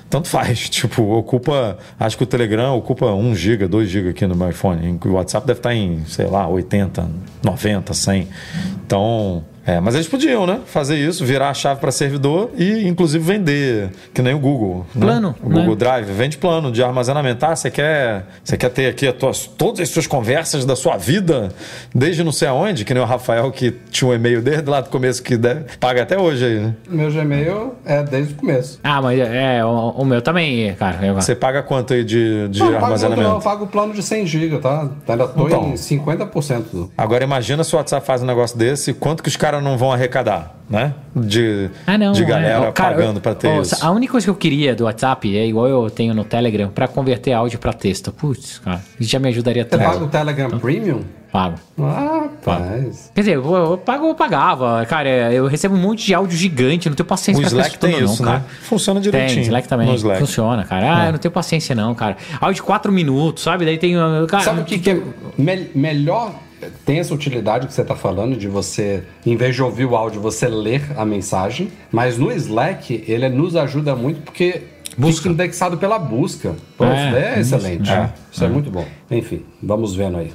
Tanto faz. Tipo, ocupa. Acho que o Telegram ocupa 1 GB, 2 GB aqui no meu iPhone. O WhatsApp deve estar em, sei lá, 80, 90, 100. Então. É, mas eles podiam, né? Fazer isso, virar a chave para servidor e, inclusive, vender, que nem o Google. né?
Plano,
O Google
né?
Drive vende plano de armazenamento. Ah, você quer, você quer ter aqui tuas- todas as suas conversas da sua vida, desde não sei aonde, que nem o Rafael que tinha um e-mail desde lá do começo que deve, paga até hoje aí, né?
Meu Gmail é desde o começo.
Ah, mas é, o, o meu também, cara. Eu-
Você paga quanto aí de, de
Não, eu pago,
armazenamento?
eu pago o plano de 100 GB, tá? Ainda tô
Então.
em 50%. do-
Agora imagina se o WhatsApp faz um negócio desse, quanto que os caras não vão arrecadar, né? De,
Ah, não.
de
é.
galera
Ó, cara,
pagando pra ter
ó,
isso.
A única coisa que eu queria do WhatsApp é igual eu tenho no Telegram, pra converter áudio pra texto. Putz, cara, isso já me ajudaria
Você
tanto.
paga o Telegram Premium?
Pago.
Ah, rapaz.
Quer dizer, eu, eu pago, eu pagava. Cara, eu recebo um monte de áudio gigante, eu não tenho paciência
O
pra
Slack tem
escutando,
isso,
não,
né?
cara.
Funciona
Tem,
direitinho.
Slack também.
Slack.
Funciona, cara. Ah, eu não tenho paciência, não, cara. Áudio de 4 minutos, sabe? Daí tem. uh, Cara,
Sabe o que, que é me- melhor? Tem essa utilidade que você está falando de você, em vez de ouvir o áudio, você ler a mensagem. Mas no Slack, ele nos ajuda muito porque
Busca.
fica indexado pela busca. Pô,
É,
é
isso,
excelente.
é.
Isso é muito bom. Enfim, vamos vendo aí.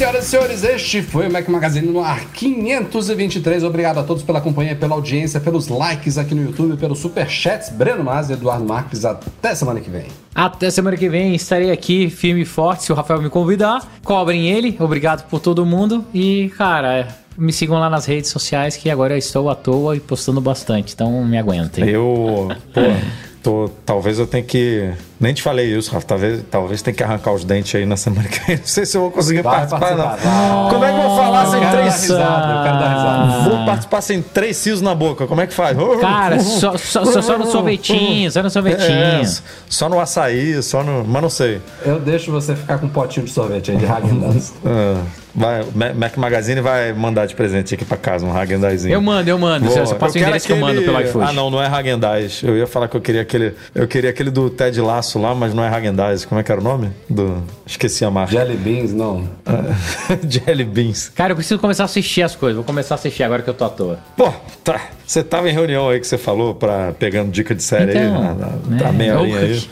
Senhoras e senhores. Este foi o Mac Magazine no ar 523. Obrigado a todos pela companhia, pela audiência, pelos likes aqui no YouTube, pelos superchats. Breno Mas e Eduardo Marques. Até semana que vem.
Até semana que vem estarei aqui firme e forte se o Rafael me convidar. Cobrem ele. Obrigado por todo mundo. E, cara, me sigam lá nas redes sociais que agora eu estou à toa e postando bastante. Então me aguentem.
Eu, pô, tô, talvez eu tenha que. Nem te falei isso, Rafa. Talvez, talvez tenha que arrancar os dentes aí na semana que vem. Não sei se eu vou conseguir
Vai
participar,
participar,
não.
vai.
Como é que eu vou falar
Eu
sem
quero dar
três.
risada, eu quero dar risada.
Vou participar sem três cios na boca. Como é que faz?
Cara, só, só, só, só no sorvetinho, só no sorvetinho.
É, só no açaí, só no. Mas não sei.
Eu deixo você ficar com um potinho de sorvete aí de Häagen-Dazs.
Vai, Ma- Mac Magazine vai mandar de presente aqui pra casa um Hagendazinho.
Eu mando, eu mando.
Vou.
Você passa o
quero
endereço que eu mando pelo iFood.
Ah, não, não é Hagendaz. Eu ia falar que eu queria aquele. Eu queria aquele do Ted Laço lá, mas não é Hagendaz. Como é que era o nome? Do... Esqueci a marca.
Jelly Beans, não.
Jelly Beans.
Cara, eu preciso começar a assistir as coisas. Vou começar a assistir agora que eu tô à toa.
Pô, tá. Você tava em reunião aí que você falou pra pegando dica de série aí,
Então,
na, na,
né,
tá meia
eu-
horinha aí.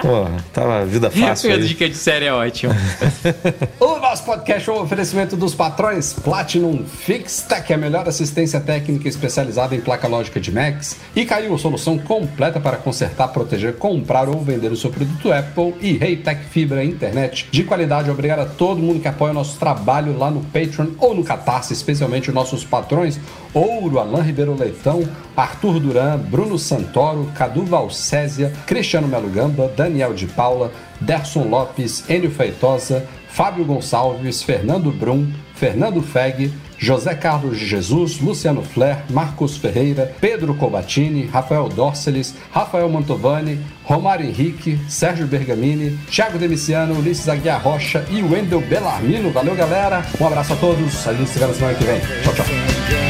Pô, tava vida fácil
Minha dica de série é ótimo.
O nosso podcast é um oferecimento dos patrões Platinum Fixtech, a melhor assistência técnica especializada em placa lógica de Macs, e caiu a solução completa para consertar, proteger, comprar ou vender o seu produto Apple e Reitec Fibra Internet de qualidade. Obrigado a todo mundo que apoia o nosso trabalho lá no Patreon ou no Catarse, especialmente os nossos patrões Ouro, Alain Ribeiro Leitão, Arthur Duran, Bruno Santoro, Cadu Valcésia, Cristiano Melo Gamba, Daniel de Paula, Derson Lopes, Enio Feitosa, Fábio Gonçalves, Fernando Brum, Fernando Feg, José Carlos de Jesus, Luciano Flair, Marcos Ferreira, Pedro Cobatini, Rafael Dorceles, Rafael Mantovani, Romário Henrique, Sérgio Bergamini, Thiago Demiciano, Ulisses Aguiar Rocha e Wendel Bellarmino. Valeu, galera. Um abraço a todos. A gente se vê na semana que vem. Tchau, tchau.